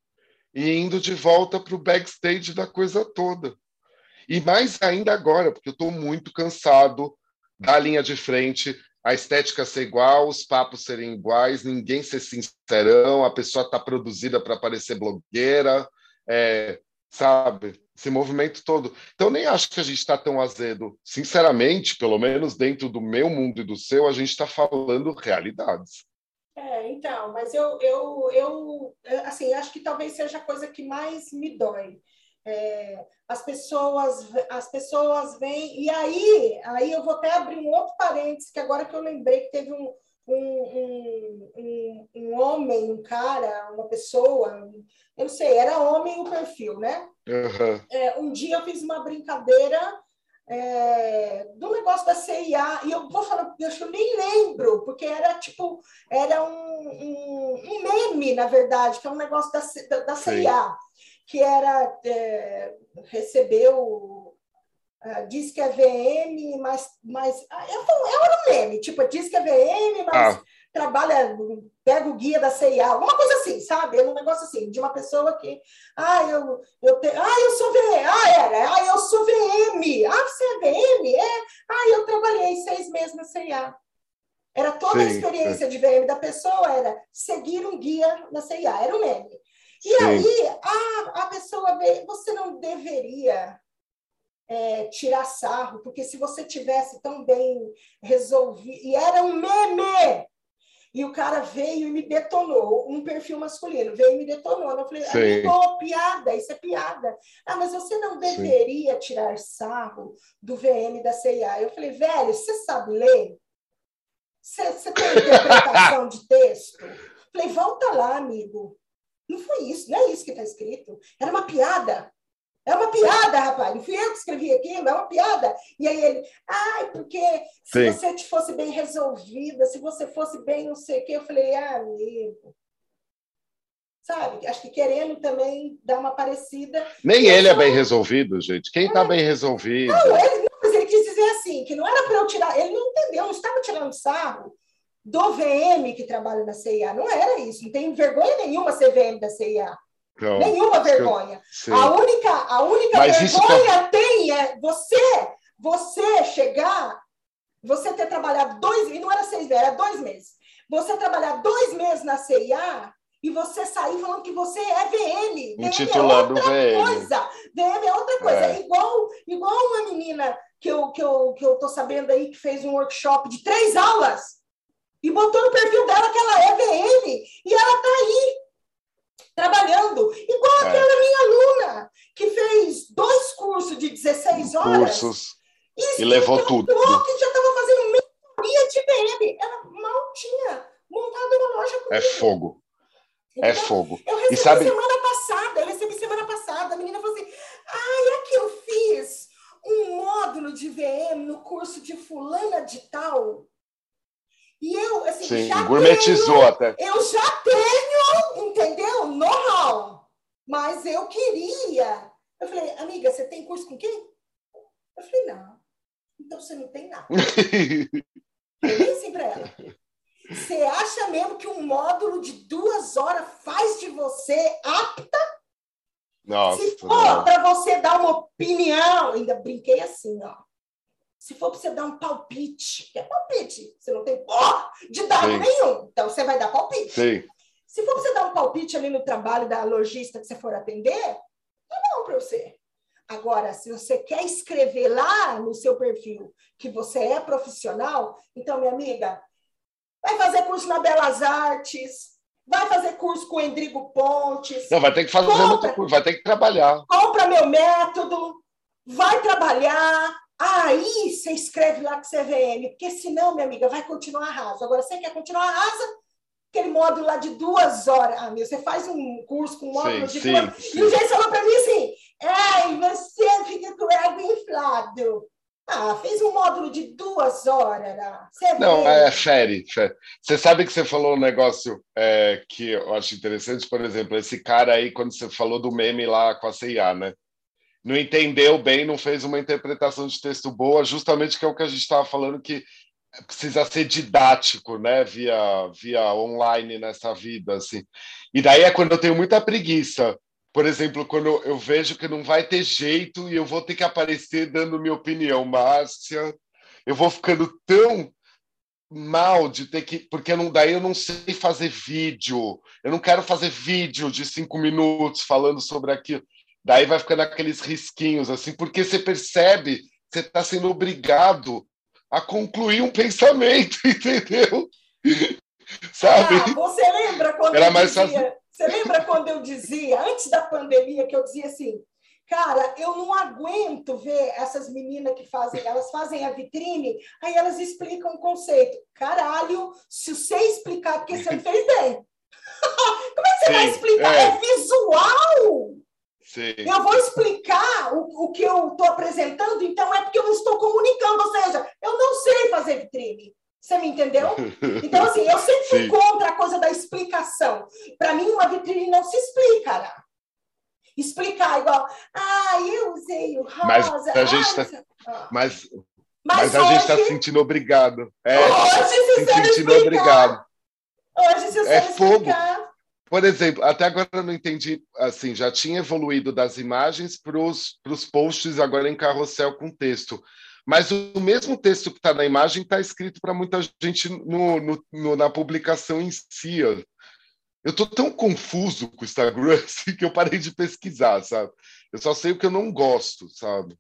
e indo de volta para o backstage da coisa toda. E mais ainda agora, porque eu estou muito cansado da linha de frente, a estética ser igual, os papos serem iguais, ninguém ser sincerão, a pessoa está produzida para parecer blogueira, é, sabe? esse movimento todo. Então, nem acho que a gente está tão azedo. Sinceramente, pelo menos dentro do meu mundo e do seu, a gente está falando realidades. É, então, mas eu, eu, eu, assim, acho que talvez seja a coisa que mais me dói. É, as pessoas, as pessoas vêm e aí, aí eu vou até abrir um outro parênteses que agora que eu lembrei que teve um, um, um, um, homem, um cara, uma pessoa, eu não sei, era homem o perfil, né? Uhum. É, um dia eu fiz uma brincadeira é, do negócio da CIA, e eu vou falar, eu nem lembro, porque era tipo, era um, um, um meme, na verdade, que é um negócio da, da, da CIA, que era é, recebeu Uh, diz que é VM, mas, mas ah, eu, eu era um meme, tipo, diz que é VM, mas ah. trabalha, pega o guia da CIA, alguma coisa assim, sabe? Um negócio assim, de uma pessoa que, ah, eu, eu, te, ah, eu sou VM, ah, era, ah, eu sou VM, ah, você é VM? É, ah, eu trabalhei seis meses na CIA. Era toda Sim, a experiência de VM da pessoa, era seguir um guia na CIA, era um meme. E Sim. aí, a, a pessoa vê, você não deveria é, tirar sarro, porque se você tivesse tão bem resolvido, e era um meme, e o cara veio e me detonou, um perfil masculino, veio e me detonou. Eu falei, amigo, piada, isso é piada. Ah, mas você não deveria Sim. tirar sarro do VM da CIA. Eu falei, velho, você sabe ler? Você, você tem interpretação de texto? Falei, volta lá, amigo. Não foi isso, não é isso que está escrito. Era uma piada. É uma piada, rapaz. Fui eu que escrevi aqui, é uma piada. E aí ele, ai, porque se Sim. você fosse bem resolvida, se você fosse bem não sei o quê, eu falei, ah, amigo. Sabe? Acho que querendo também dar uma parecida. Nem ele é bem resolvido, gente. Quem está é. bem resolvido? Não, ele, não, mas ele quis dizer assim, que não era para eu tirar. Ele não entendeu, não estava tirando sarro do VM que trabalha na CIA. Não era isso. Não tem vergonha nenhuma ser VM da CIA. Então, Nenhuma vergonha. a única, a única vergonha tá... tem é você, você chegar, você ter trabalhado dois, e não era seis meses, era dois meses. Você trabalhar dois meses na CIA e você sair falando que você é VM. Intitulando VM é outra coisa. VM é outra coisa. É. é. igual, igual uma menina que eu, que, eu, que eu tô sabendo aí que fez um workshop de três aulas e botou no perfil dela que ela é VM e ela tá aí trabalhando, igual é. aquela minha aluna, que fez dois cursos de 16 horas. Cursos. E, e levou tudo. Que já estava fazendo mentoria de VM. Ela mal tinha montado uma loja comigo. É fogo. É então, fogo. Eu recebi sabe... semana passada, eu recebi semana passada, a menina falou assim, ah, é que eu fiz um módulo de VM no curso de fulana de tal. E eu, assim, Sim, já gourmetizou tenho, até. Eu já tenho, entendeu? Know-how. Mas eu queria. Eu falei, amiga, você tem curso com quem? Eu falei, não. Então você não tem nada. eu falei assim para ela. Você acha mesmo que um módulo de duas horas faz de você apta? Nossa, Se for para você dar uma opinião, ainda brinquei assim, ó. Se for para você dar um palpite, que é palpite, você não tem porra de dado Sim. nenhum, então você vai dar palpite. Sim. Se for para você dar um palpite ali no trabalho da lojista que você for atender, tá bom para você. Agora, se você quer escrever lá no seu perfil que você é profissional, então, minha amiga, vai fazer curso na Belas Artes, vai fazer curso com o Endrigo Pontes. Não, vai ter que fazer compra, curso, vai ter que trabalhar. Compra meu método, vai trabalhar, Aí você escreve lá que você é VM, porque senão, minha amiga, vai continuar raso. Agora, você quer continuar rasa? Aquele módulo lá de duas horas. Ah, meu, você faz um curso com um módulo sim, de duas horas. E o gente falou para mim assim: ai, você fica com o ego inflado. Ah, fez um módulo de duas horas. Né? Você Não, é sério. Você sabe que você falou um negócio é, que eu acho interessante, por exemplo, esse cara aí, quando você falou do meme lá com a CIA, né? Não entendeu bem, não fez uma interpretação de texto boa, justamente que é o que a gente estava falando que precisa ser didático, né, via via online nessa vida, assim. E daí é quando eu tenho muita preguiça. Por exemplo, quando eu vejo que não vai ter jeito e eu vou ter que aparecer dando minha opinião, Márcia, eu vou ficando tão mal de ter que porque não daí eu não sei fazer vídeo eu não quero fazer vídeo de cinco minutos falando sobre aquilo Daí vai ficando aqueles risquinhos, assim, porque você percebe que você está sendo obrigado a concluir um pensamento, entendeu? Sabe? Ah, você lembra quando Era eu mais dizia, fácil... Você lembra quando eu dizia, antes da pandemia, que eu dizia assim, cara, eu não aguento ver essas meninas que fazem, elas fazem a vitrine, aí elas explicam o conceito. Caralho, se você explicar porque você não fez bem. Como é que você Sim, vai explicar? É, é visual! Sim. Eu vou explicar o, o que eu estou apresentando, então é porque eu não estou comunicando, ou seja, eu não sei fazer vitrine. Você me entendeu? Então, assim, eu sempre fui contra a coisa da explicação. Para mim, uma vitrine não se explica, né? Explicar igual, ah, eu usei o rosa. Mas a gente está. Ah. Mas, mas, mas, a gente está se sentindo obrigado. É, hoje, se, se sentindo explicar, obrigado. Hoje, se é fogo. Explicar, por exemplo, até agora eu não entendi, assim, já tinha evoluído das imagens para os posts agora em carrossel com texto. Mas o mesmo texto que está na imagem está escrito para muita gente no, no, no, na publicação em si. Eu estou tão confuso com o Instagram assim, que eu parei de pesquisar, sabe? Eu só sei o que eu não gosto, sabe?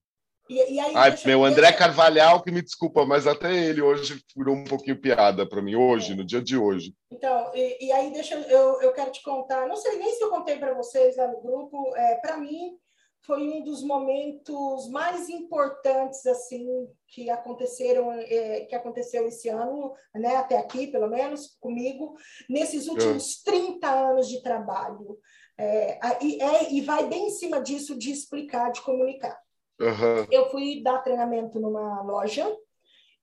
E, e aí, Ai, meu, André Carvalhal, que me desculpa, mas até ele hoje virou um pouquinho piada para mim, hoje, é. no dia de hoje. Então, e, e aí deixa eu, eu quero te contar, não sei nem se eu contei para vocês lá no grupo, é, para mim foi um dos momentos mais importantes assim que aconteceram é, que aconteceu esse ano, né, até aqui, pelo menos comigo, nesses últimos 30 anos de trabalho. É, e, é, e vai bem em cima disso de explicar, de comunicar. Uhum. Eu fui dar treinamento numa loja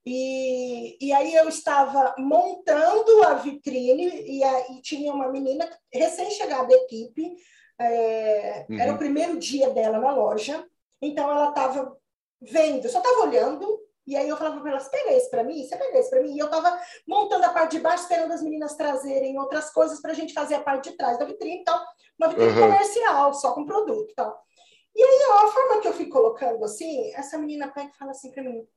e, e aí eu estava montando a vitrine e, a, e tinha uma menina recém-chegada da equipe, é, uhum. era o primeiro dia dela na loja, então ela estava vendo, só estava olhando, e aí eu falava para ela, você pega esse para mim? Você pega esse para mim? E eu estava montando a parte de baixo, esperando as meninas trazerem outras coisas para a gente fazer a parte de trás da vitrine, então, uma vitrine uhum. comercial, só com produto e tal. E aí, ó, a forma que eu fui colocando assim, essa menina pega e fala assim para mim,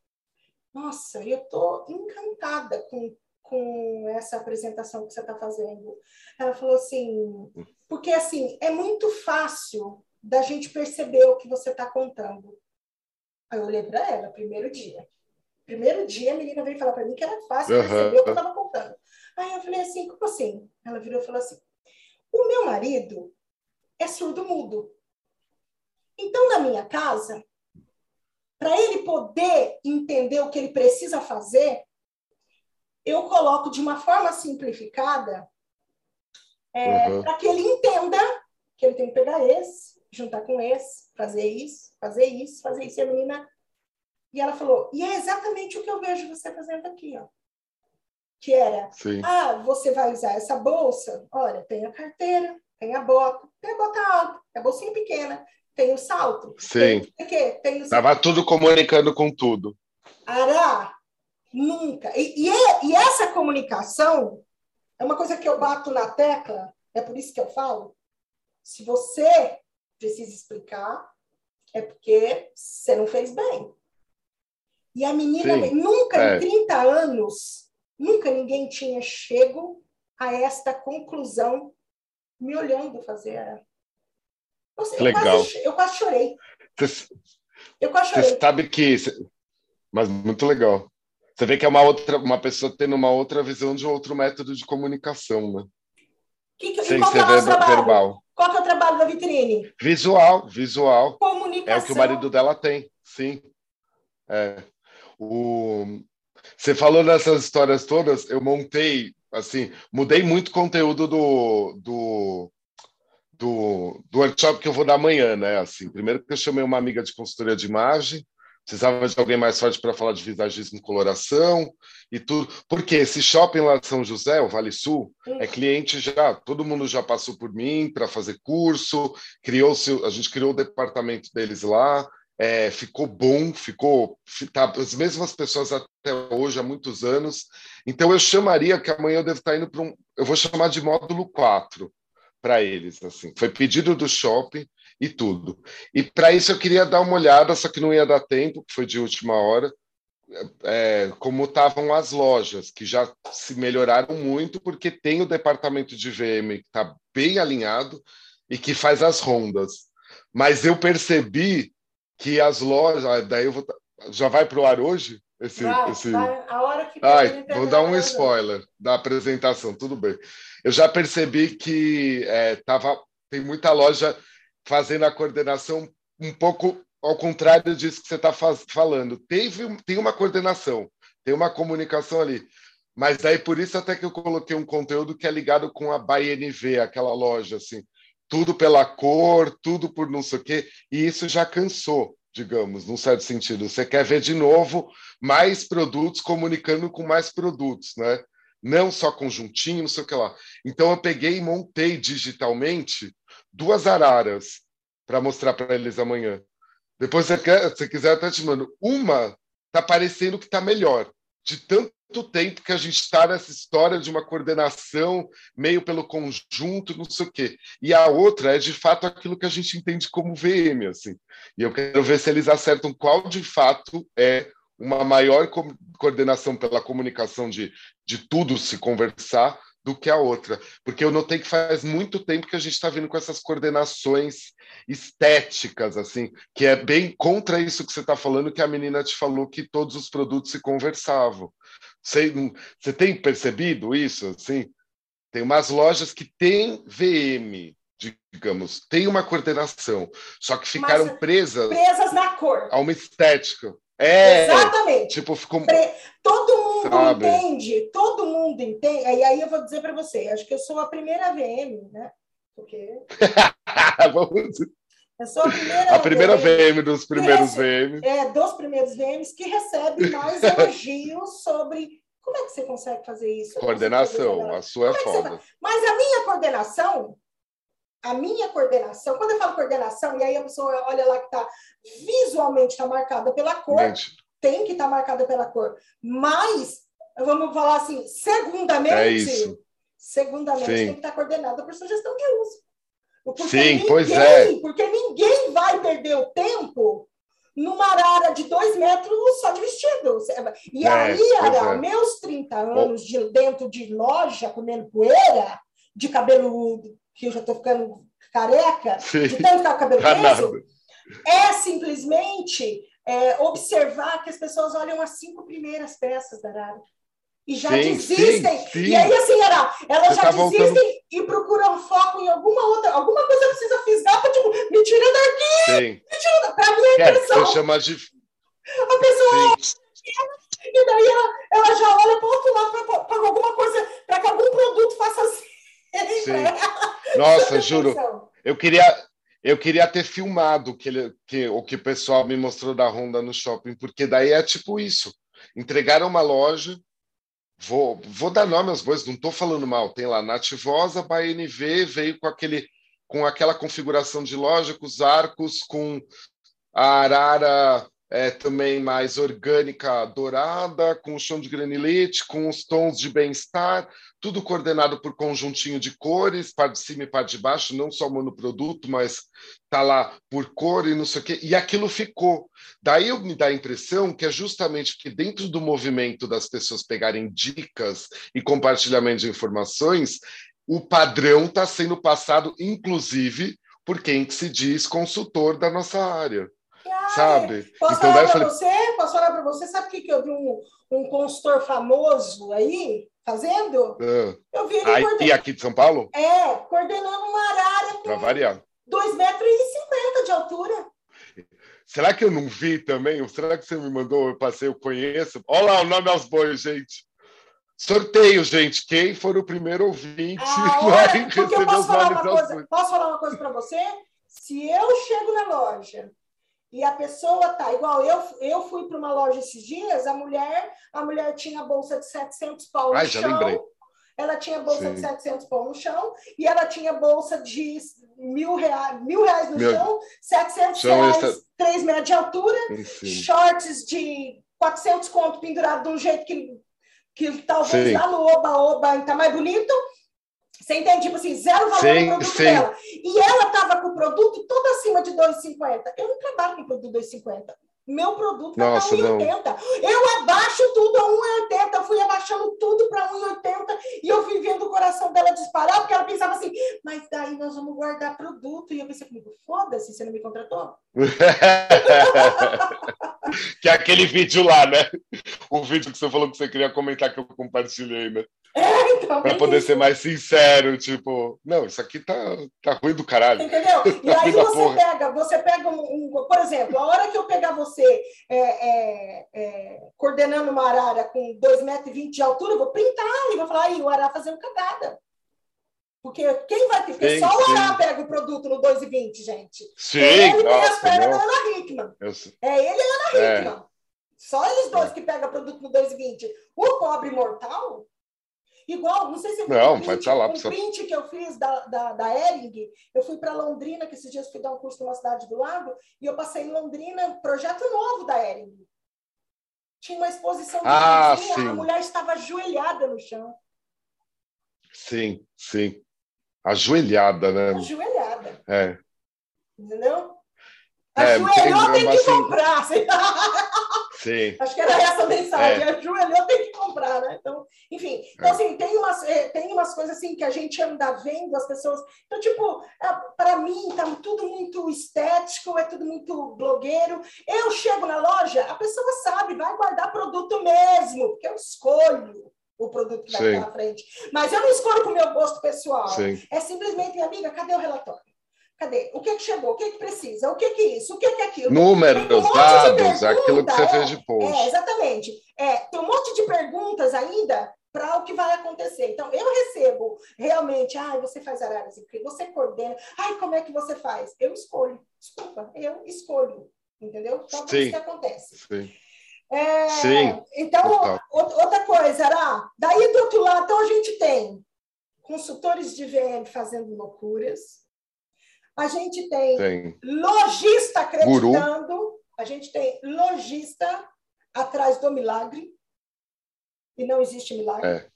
nossa, eu estou encantada com, com essa apresentação que você está fazendo. Ela falou assim, porque assim, é muito fácil da gente perceber o que você está contando. Aí eu olhei para ela, primeiro dia. Primeiro dia, a menina veio falar para mim que era fácil uhum. perceber o que eu estava contando. Aí eu falei assim, como assim? Ela virou e falou assim, o meu marido é surdo-mudo. Então, na minha casa, para ele poder entender o que ele precisa fazer, eu coloco de uma forma simplificada é, uhum. para que ele entenda que ele tem que pegar esse, juntar com esse, fazer isso, fazer isso, fazer isso. E a menina. E ela falou: e é exatamente o que eu vejo você fazendo aqui, ó. Que era: Sim. ah, você vai usar essa bolsa? Olha, tem a carteira, tem a bota, tem a bota alta, tem a bolsinha pequena, tem o salto. Sim. Tem, tem, tem Estava tudo comunicando com tudo. Ará, nunca. E, e, é, e, essa comunicação é uma coisa que eu bato na tecla, é por isso que eu falo. Se você precisa explicar, é porque você não fez bem. E a menina, Sim, nunca é. em 30 anos, nunca ninguém tinha chego a esta conclusão me olhando fazer eu, Legal. Quase, eu quase chorei. Você, eu quase chorei. Você sabe que. Mas muito legal. Você vê que é uma outra, uma pessoa tendo uma outra visão de outro método de comunicação, né? Que que, Sem ser é verbal. Qual que é o trabalho da vitrine? Visual, visual. Comunicação. É o que o marido dela tem, sim. É. O... Você falou nessas histórias todas, eu montei, assim, mudei muito conteúdo do, do, do, do workshop que eu vou dar amanhã, né? Assim, primeiro que eu chamei uma amiga de consultoria de imagem, precisava de alguém mais forte para falar de visagismo e coloração e tudo. Porque esse shopping lá de São José, o Vale Sul, é cliente já, todo mundo já passou por mim para fazer curso, criou a gente criou o departamento deles lá, é, ficou bom, ficou tá, as mesmas pessoas até hoje há muitos anos. Então eu chamaria que amanhã eu devo estar indo para um, eu vou chamar de módulo 4 para eles. Assim. Foi pedido do shopping e tudo. E para isso eu queria dar uma olhada, só que não ia dar tempo, foi de última hora, é, como estavam as lojas, que já se melhoraram muito, porque tem o departamento de VM que está bem alinhado e que faz as rondas. Mas eu percebi que as lojas. Ah, daí eu vou. Já vai para o ar hoje? Esse, vai, esse... Vai, a hora que Ai, vou dar um spoiler da apresentação, tudo bem. Eu já percebi que é, tava, tem muita loja fazendo a coordenação um pouco ao contrário disso que você está falando. Teve, tem uma coordenação, tem uma comunicação ali. Mas daí por isso até que eu coloquei um conteúdo que é ligado com a BNV, aquela loja, assim. Tudo pela cor, tudo por não sei o quê. E isso já cansou digamos, num certo sentido. Você quer ver de novo mais produtos comunicando com mais produtos, né? Não só conjuntinho, não sei o que lá. Então eu peguei e montei digitalmente duas araras para mostrar para eles amanhã. Depois, se você quiser, até te mando. Uma tá parecendo que está melhor, de tanto tempo que a gente está nessa história de uma coordenação meio pelo conjunto, não sei o quê. E a outra é de fato aquilo que a gente entende como VM, assim. E eu quero ver se eles acertam qual de fato é uma maior co coordenação pela comunicação de, de tudo se conversar do que a outra. Porque eu notei que faz muito tempo que a gente está vindo com essas coordenações estéticas, assim, que é bem contra isso que você está falando, que a menina te falou que todos os produtos se conversavam. Você, você tem percebido isso? Assim? Tem umas lojas que têm VM, digamos, tem uma coordenação, só que ficaram Mas, presas presas na cor. A uma estética. É, Exatamente. Tipo, ficou todo mundo Sabe? entende, todo mundo entende. E aí eu vou dizer para você, acho que eu sou a primeira VM, né? Porque Vamos... Eu sou a primeira, a primeira VM, VM dos primeiros VMs. É, dos primeiros VMs que recebe mais elogios sobre como é que você consegue fazer isso? Coordenação, a sua é, é foda. Mas a minha coordenação, a minha coordenação, quando eu falo coordenação, e aí a pessoa olha lá que está visualmente está marcada pela cor, Gente. tem que estar tá marcada pela cor. Mas, vamos falar assim, segundamente, é segundamente Sim. tem que estar tá coordenada por sugestão de uso. Porque Sim, ninguém, pois é. Porque ninguém vai perder o tempo numa arara de dois metros só de vestido. E é, aí, era é. meus 30 anos de, dentro de loja, comendo poeira, de cabelo que eu já estou ficando careca, Sim. de tanto ficar com cabelo preso, é simplesmente é, observar que as pessoas olham as cinco primeiras peças da arara e já sim, desistem. Sim, sim. E aí, assim, era, elas já tá desistem voltando... e procuram foco em alguma outra, alguma coisa precisa fisgar para, tipo, me tira daqui! Sim. Me tira Para mim, é impressão. É, chama de... A pessoa... E daí ela, ela já olha para o outro lado para alguma coisa, para que algum produto faça assim. Sim. Nossa, juro. Eu queria, eu queria ter filmado que ele, que, o que o pessoal me mostrou da Honda no shopping, porque daí é tipo isso. Entregaram uma loja, Vou, vou dar nome aos bois, não estou falando mal. Tem lá Nativosa, BNV, veio com aquele com aquela configuração de loja, com os arcos, com a arara é, também mais orgânica dourada, com o chão de granilite, com os tons de bem-estar, tudo coordenado por conjuntinho de cores, par de cima e par de baixo, não só monoproduto, mas tá lá por cor e não sei o quê, e aquilo ficou. Daí eu me dá a impressão que é justamente que dentro do movimento das pessoas pegarem dicas e compartilhamento de informações, o padrão está sendo passado, inclusive, por quem se diz consultor da nossa área sabe? Posso então, falar para falei... você? Posso falar para você? Sabe o que, que eu vi um, um consultor famoso aí fazendo? Uh, eu vi ele aí, coorden... aqui de São Paulo? É, coordenando uma área para variar. 2,50 metros e de altura. Será que eu não vi também? Será que você me mandou? Eu passei, eu conheço. Olha lá o nome aos bois, gente. Sorteio, gente. Quem for o primeiro ouvinte ah, vai receber os nomes Posso falar uma coisa para você? Se eu chego na loja e a pessoa tá igual eu eu fui para uma loja esses dias a mulher a mulher tinha bolsa de 700 pau no Ai, chão lembrei. ela tinha bolsa Sim. de 700 pau no chão e ela tinha bolsa de mil reais, mil reais no Meu... chão 700 chão reais essa... 3 metros de altura Enfim. shorts de 400 conto pendurado de um jeito que que talvez Sim. lá no oba-oba está mais bonito você entende? Tipo assim, zero valor sim, no produto sim. dela. E ela estava com o produto todo acima de 2,50. Eu não trabalho com produto 2,50. Meu produto está 1,80. Eu abaixo tudo a 1,80. Eu fui abaixando tudo para 1,80 e eu fui vendo o coração dela disparar, porque ela pensava assim, mas daí nós vamos guardar produto. E eu pensei comigo, foda-se, você não me contratou? que é aquele vídeo lá, né? O vídeo que você falou que você queria comentar que eu compartilhei, né? É, então, para poder isso. ser mais sincero, tipo, não, isso aqui tá, tá ruim do caralho. Entendeu? E aí você pega, você pega um, um, por exemplo, a hora que eu pegar você é, é, é, coordenando uma arara com 2,20 metros de altura, eu vou printar e vou falar, aí, o arara fazendo cagada. Porque quem vai ter? Porque só o Ará pega o produto no 2,20, gente. Sim, ele nossa, tem as pernas da Ana Hickman. É ele e a Ana é. Hickman. Só eles dois que pegam produto no 2,20. O pobre mortal, igual, não sei se eu não, um print, lá, um print que eu fiz da, da, da Ering, eu fui para Londrina, que esses dias fui dar um curso numa cidade do lado, e eu passei em Londrina, projeto novo da Ering. Tinha uma exposição de ah, a mulher estava ajoelhada no chão. Sim, sim. Ajoelhada, né? Ajoelhada. É. Entendeu? É, Ajoelhou, tem, que assim... comprar. Sim. Acho que era essa a mensagem. É. Ajoelhou, tem que comprar, né? Então, enfim. Então, é. assim, tem umas, é, tem umas coisas assim que a gente anda vendo, as pessoas... Então, tipo, é, para mim, tá tudo muito estético, é tudo muito blogueiro. Eu chego na loja, a pessoa sabe, vai guardar produto mesmo, porque eu escolho. o produto que vai Sim. estar na frente. Mas eu não escolho com o meu gosto pessoal. Sim. É simplesmente, minha amiga, cadê o relatório? Cadê? O que, que chegou? O que, que precisa? O que, que é isso? O que, que é aquilo? Números, um dados, aquilo que você é, fez de post. É, exatamente. É, tem um monte de perguntas ainda para o que vai acontecer. Então, eu recebo realmente, ah, você faz araras incríveis, você coordena, ai, como é que você faz? Eu escolho, desculpa, eu escolho, entendeu? Então, é isso que acontece. Sim. É, Sim. Então, Total. outra coisa, daí do outro lado, então a gente tem consultores de VM fazendo loucuras, a gente tem, tem. lojista acreditando, Guru. a gente tem lojista atrás do milagre, e não existe milagre. É.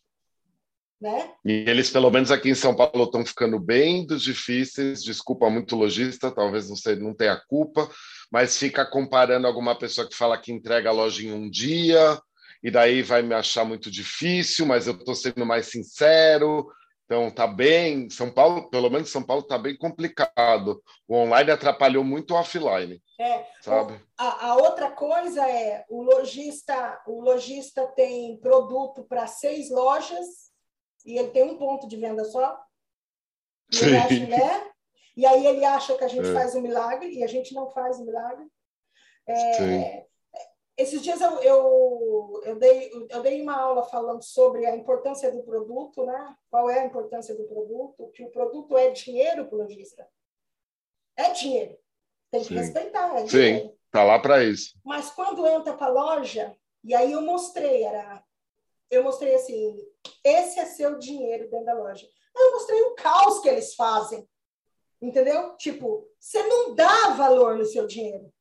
Né? E eles, pelo menos aqui em São Paulo, estão ficando bem dos difíceis. Desculpa muito lojista, talvez não, sei, não tenha culpa, mas fica comparando alguma pessoa que fala que entrega a loja em um dia, e daí vai me achar muito difícil, mas eu estou sendo mais sincero. Então tá bem, São Paulo, pelo menos São Paulo tá bem complicado. O online atrapalhou muito o offline. É, sabe? A, a outra coisa é o lojista, o lojista tem produto para seis lojas e ele tem um ponto de venda só. E, Sim. Acha, né? e aí ele acha que a gente é. faz um milagre e a gente não faz um milagre. É, esses dias eu, eu, eu, dei, eu dei uma aula falando sobre a importância do produto, né? Qual é a importância do produto? Que o produto é dinheiro para o lojista. É dinheiro. Tem que Sim. respeitar. É Sim, tá lá para isso. Mas quando entra para a loja, e aí eu mostrei, era, eu mostrei assim, esse é seu dinheiro dentro da loja. Eu mostrei o caos que eles fazem. Entendeu? Tipo, você não dá valor no seu dinheiro.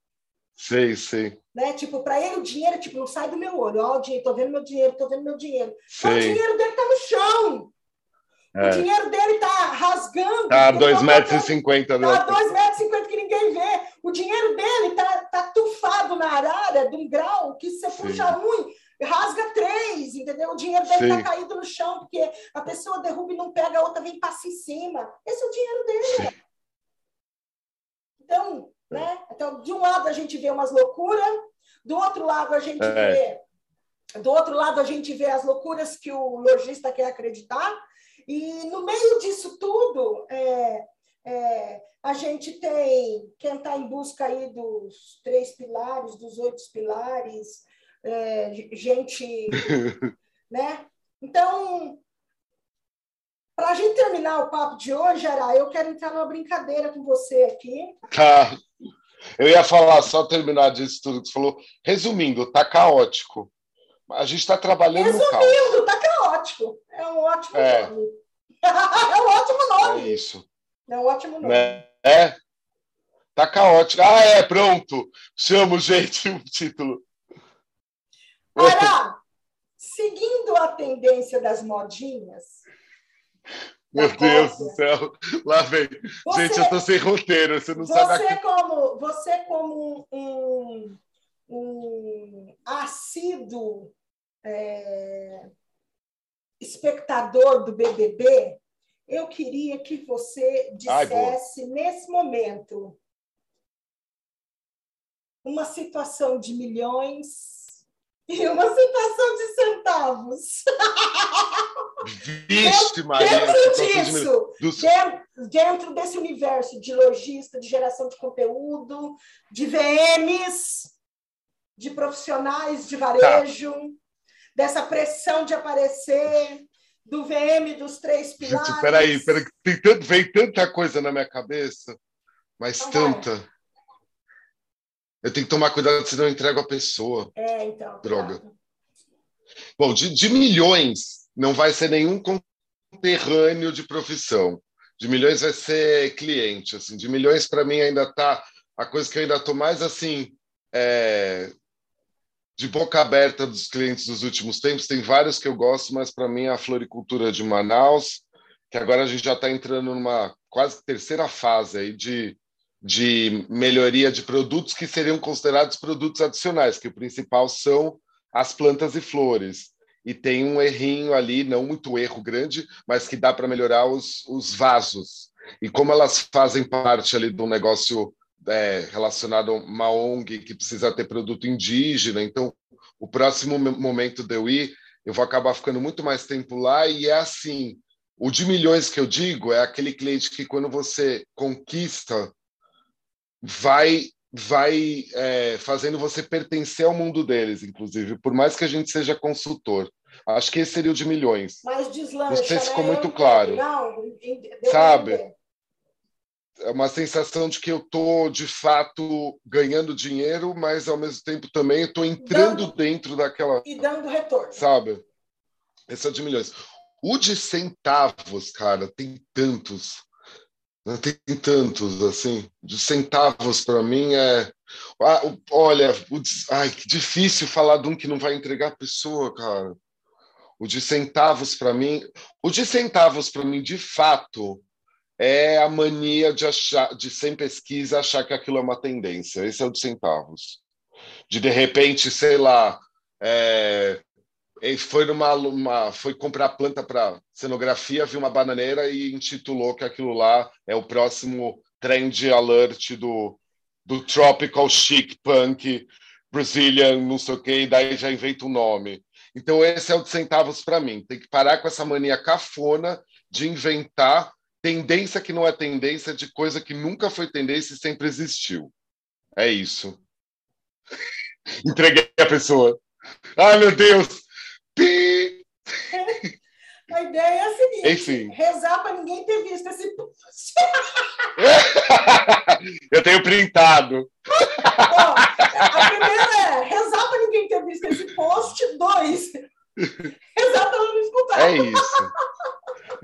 Sei, sei. Né? Tipo, para ele o dinheiro tipo, não sai do meu olho. Ó, o dinheiro, tô vendo meu dinheiro, tô vendo meu dinheiro. Sei. o dinheiro dele tá no chão. É. O dinheiro dele tá rasgando. Tá a 2,50 metros e cinquenta. Tá a 2 metros que ninguém vê. O dinheiro dele tá, tá tufado na arara de um grau que se você puxa um, rasga três, entendeu? O dinheiro dele Sim. tá caído no chão, porque a pessoa derruba e não pega, a outra vem e passa em cima. Esse é o dinheiro dele. Sim. Então, né? Então, de um lado a gente vê umas loucuras, do outro lado a gente é. vê, do outro lado a gente vê as loucuras que o lojista quer acreditar, e no meio disso tudo, é, é, a gente tem quem está em busca aí dos três pilares, dos oito pilares, é, gente, né? Então, para a gente terminar o papo de hoge, Ara, eu quero entrar numa brincadeira com você aqui. Tá. Eu ia falar, só terminar disso tudo que você falou. Resumindo, tá caótico. A gente está trabalhando Resumindo, no Resumindo, tá caótico. É um ótimo é. nome. é um ótimo nome. É isso. É um ótimo nome. É. Tá caótico. Ah, é, pronto. Chamo, gente, o título. Ara, seguindo a tendência das modinhas, meu Deus do céu, lá vem. Você, Gente, eu estou sem roteiro, você não você sabe. Aqui... Como, você, como um, um assíduo é, espectador do BBB, eu queria que você dissesse, Ai, nesse momento, uma situação de milhões e uma situação de centavos. Vixe, Maria! Dentro disso, de... dentro, desse universo de lojista, de geração de conteúdo, de VMs, de profissionais de varejo, tá. dessa pressão de aparecer, do VM dos três pilares. Gente, peraí, peraí, tem tanto, vem tanta coisa na minha cabeça, mas então tanta. Vai. Eu tenho que tomar cuidado, senão eu entrego a pessoa. É, então. Droga. Claro. Bom, de, de milhões, não vai ser nenhum conterrâneo de profissão. De milhões vai ser cliente. Assim. De milhões, para mim, ainda está a coisa que eu ainda estou mais assim. É, de boca aberta dos clientes dos últimos tempos. Tem vários que eu gosto, mas para mim a floricultura de Manaus, que agora a gente já está entrando numa quase terceira fase aí de de melhoria de produtos que seriam considerados produtos adicionais, que o principal são as plantas e flores. E tem um errinho ali, não muito erro grande, mas que dá para melhorar os, os vasos. E como elas fazem parte ali de um negócio é, relacionado a uma ONG que precisa ter produto indígena, então o próximo momento de eu ir eu vou acabar ficando muito mais tempo lá e é assim. O de milhões que eu digo é aquele cliente que quando você conquista, vai vai é, fazendo você pertencer ao mundo deles, inclusive, por mais que a gente seja consultor. Acho que esse seria o de milhões. Mas deslancha, Não sei se né? ficou muito Eu- claro. Não, Sabe? É uma sensação de que eu estou, de fato, ganhando dinheiro, mas, ao mesmo tempo, também estou entrando Dando- dentro daquela... E dando retorno. Sabe? Esse é o de milhões. O de centavos, cara, tem tantos. Né? Tem tantos, assim. De centavos, para mim, é... Ah, olha, o ai, que difícil falar de um que não vai entregar a pessoa, cara. O de centavos, para mim... O de centavos, para mim, de fato, é a mania de achar, de sem pesquisa, achar que aquilo é uma tendência. Esse é o de centavos. De, de repente, sei lá... é, foi numa uma, foi comprar planta para cenografia, viu uma bananeira e intitulou que aquilo lá é o próximo trend alert do, do tropical chic punk Brazilian, não sei o quê, e daí já inventa um nome. Então esse é o de centavos para mim. Tem que parar com essa mania cafona de inventar tendência que não é tendência de coisa que nunca foi tendência e sempre existiu. É isso. Entreguei a pessoa. Ai, meu Deus! A ideia é a seguinte: Enfim. rezar para ninguém ter visto esse. Eu tenho printado. Ó, a primeira é rezar para ninguém ter visto esse post. Dois, rezar para não escutar. É isso.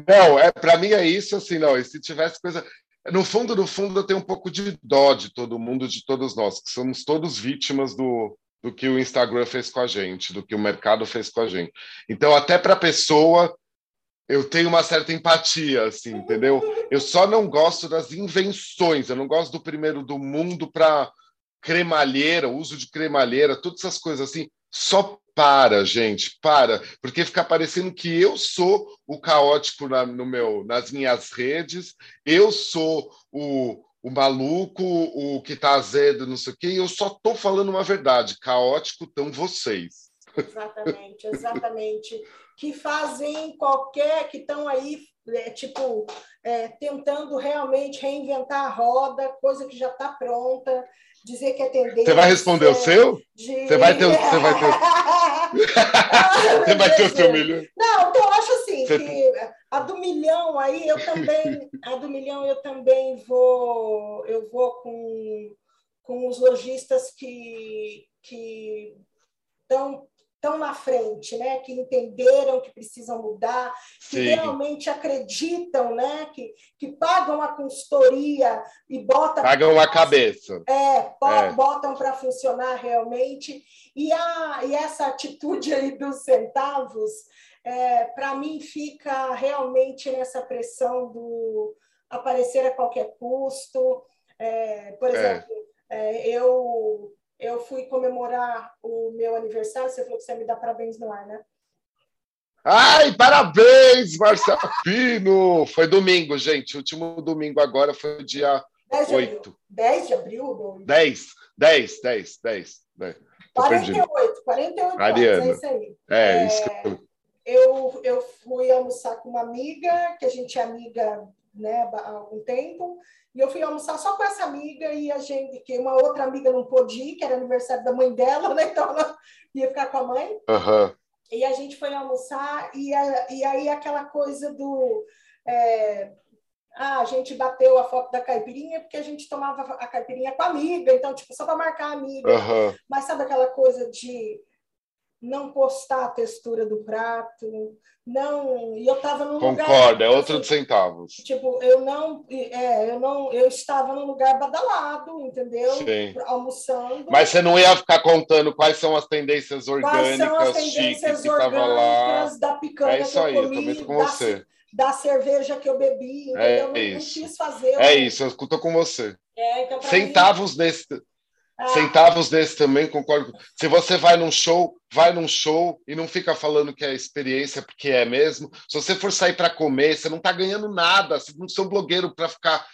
Não, é para mim é isso assim, não. E se tivesse coisa, no fundo, no fundo, eu tenho um pouco de dó de todo mundo, de todos nós, que somos todos vítimas do, do que o Instagram fez com a gente, do que o mercado fez com a gente. Então, até para a pessoa, eu tenho uma certa empatia, assim, entendeu? Eu só não gosto das invenções, eu não gosto do primeiro do mundo para cremalheira, uso de cremalheira, todas essas coisas assim. Só para, gente, para, porque fica parecendo que eu sou o caótico na, no meu, nas minhas redes, eu sou o, o maluco, o que tá azedo, não sei o quê, eu só tô falando uma verdade. Caótico estão vocês. Exatamente, exatamente. Que fazem qualquer, que estão aí, é, tipo, é, tentando realmente reinventar a roda, coisa que já está pronta, dizer que é tendência. Você vai responder o seu? de- Você vai ter o- você vai ter- Você vai ter o seu milhão. Não, então eu acho assim Você- que a do milhão aí eu também, a do milhão eu também vou, eu vou com, com os lojistas que que estão estão na frente, né? Que entenderam que precisam mudar, que Sim. realmente acreditam, né? Que, que pagam a consultoria e botam Pagam a cabeça. é, É. botam para funcionar realmente. E, a, e essa atitude aí dos centavos, para mim, fica realmente nessa pressão do aparecer a qualquer custo. É, por É. exemplo, é, eu, eu fui comemorar o meu aniversário, você falou que você ia me dar parabéns no ar, né? Ai, parabéns, Marcelo Pino! Foi domingo, gente. O último domingo agora foi o dia 10 de abril. 8. 10 de abril? Doido? 10, 10, 10, 10. 10. Tô perdido. 48, 48 Ariana. anos, é isso aí. É, É, isso que eu... eu, eu fui almoçar com uma amiga, que a gente é amiga né, há algum tempo, e eu fui almoçar só com essa amiga e a gente, que uma outra amiga não pôde ir, que era aniversário da mãe dela, né? Então ela ia ficar com a mãe. Aham. E a gente foi almoçar, e, a- e aí aquela coisa do. é, ah, a gente bateu a foto da caipirinha porque a gente tomava a caipirinha com a amiga, então, tipo, só para marcar a amiga. Aham. Mas sabe aquela coisa de não postar a textura do prato, não. E eu estava num lugar. Concordo, é outro assim, de centavos. Tipo, eu não, é, eu não, eu estava num lugar badalado, entendeu? Sim. Almoçando. Mas você não ia ficar contando quais são as tendências Quais são as orgânicas, tendências que tava lá. orgânicas da picanha É isso que eu aí, eu comi, tô com da, você. da cerveja que eu bebi, entendeu? É não, não isso. quis fazer. É isso, eu tô com você. É, então, mim, Centavos desse, ah, centavos desse também, concordo. Se você vai num show, vai num show e não fica falando que é experiência, porque é mesmo. Se você for sair para comer, você não tá ganhando nada. Você não sou blogueiro para ficar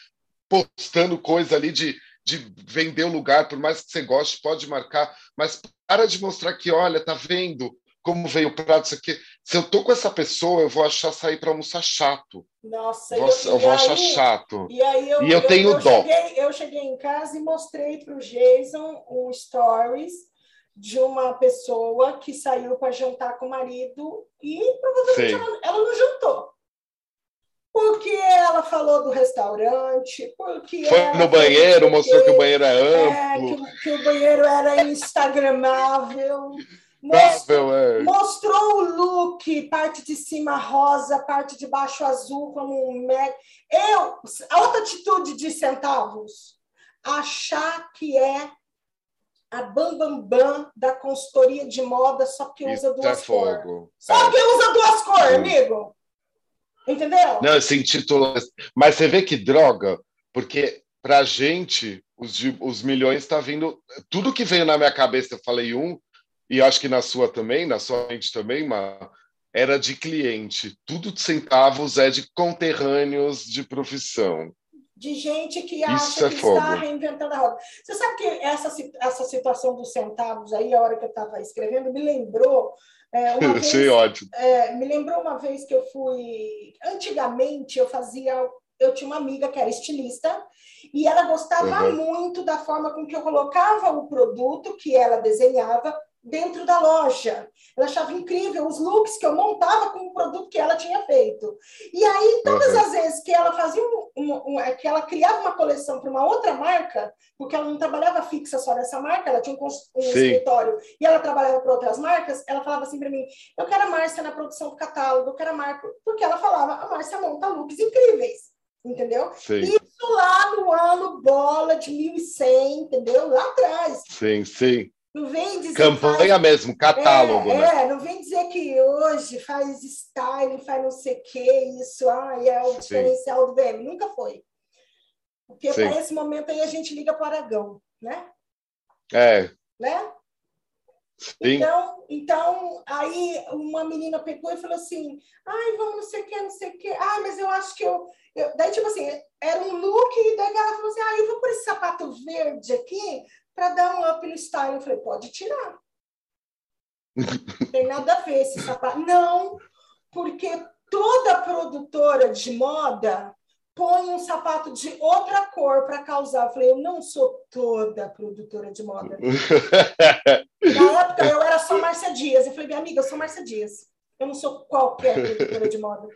postando coisa ali de, de vender o lugar, por mais que você goste, pode marcar, mas para de mostrar que, olha, tá vendo? Como veio o prato, isso aqui. Se eu tô com essa pessoa, eu vou achar sair para almoçar chato. Nossa, eu, eu, eu vou achar chato. E aí eu, e eu, eu tenho eu dó. Cheguei, eu cheguei em casa e mostrei para o Jason um stories de uma pessoa que saiu para jantar com o marido e provavelmente ela, ela não jantou. Porque ela falou do restaurante, porque. Foi no banheiro, mostrou que o banheiro é amplo. É, que, que, o banheiro era instagramável. Mostrou, é. mostrou o look, parte de cima rosa, parte de baixo azul, como um mega. Eu, a outra atitude de centavos, achar que é a bambambam bam, bam da consultoria de moda só porque usa Isso duas é cores. Só é. porque usa duas cores, amigo. Entendeu? Não, se intitula. Mas você vê que droga, porque pra gente, os, os milhões está vindo. Tudo que veio na minha cabeça, eu falei um, e acho que na sua também, na sua mente também, mas era de cliente. Tudo de centavos é de conterrâneos de profissão. De gente que acha é que fogo. está reinventando a roda. Você sabe que essa, essa situação dos centavos aí, a hora que eu estava escrevendo, me lembrou é, uma vez, ótimo. É, me lembrou uma vez que eu fui. Antigamente eu fazia. Eu tinha uma amiga que era estilista e ela gostava uhum. muito da forma com que eu colocava o produto que ela desenhava dentro da loja. Ela achava incrível os looks que eu montava com o produto que ela tinha feito. E aí, todas uhum. as vezes que ela fazia um, um, um, é que ela criava uma coleção para uma outra marca, porque ela não trabalhava fixa só nessa marca, ela tinha um, um escritório e ela trabalhava para outras marcas, ela falava assim para mim: eu quero a Márcia na produção do catálogo, eu quero a Marca, porque ela falava: a Márcia monta looks incríveis. Entendeu? Sim. Isso lá no ano bola de 1100, entendeu? Lá atrás. Sim, sim. Não vem dizer. Campanha faz... mesmo, catálogo, é, né? É, não vem dizer que hoje faz styling, faz não sei o que, isso ah, é o Sim. diferencial do VM. Nunca foi. Porque para esse momento aí a gente liga para o Aragão, né? É. Né? Sim. Então, então, aí uma menina pegou e falou assim: ai, vamos não sei o que, não sei o que. Ah, mas eu acho que eu, eu. Daí, tipo assim, era um look, e daí ela falou assim: ah, eu vou por esse sapato verde aqui, para dar um up no style. Eu falei, pode tirar. Não tem nada a ver esse sapato. Não, porque toda produtora de moda põe um sapato de outra cor para causar. Eu falei, eu não sou toda produtora de moda. Na época eu era só Márcia Dias. Eu falei, minha amiga, eu sou Márcia Dias. Eu não sou qualquer produtora de moda.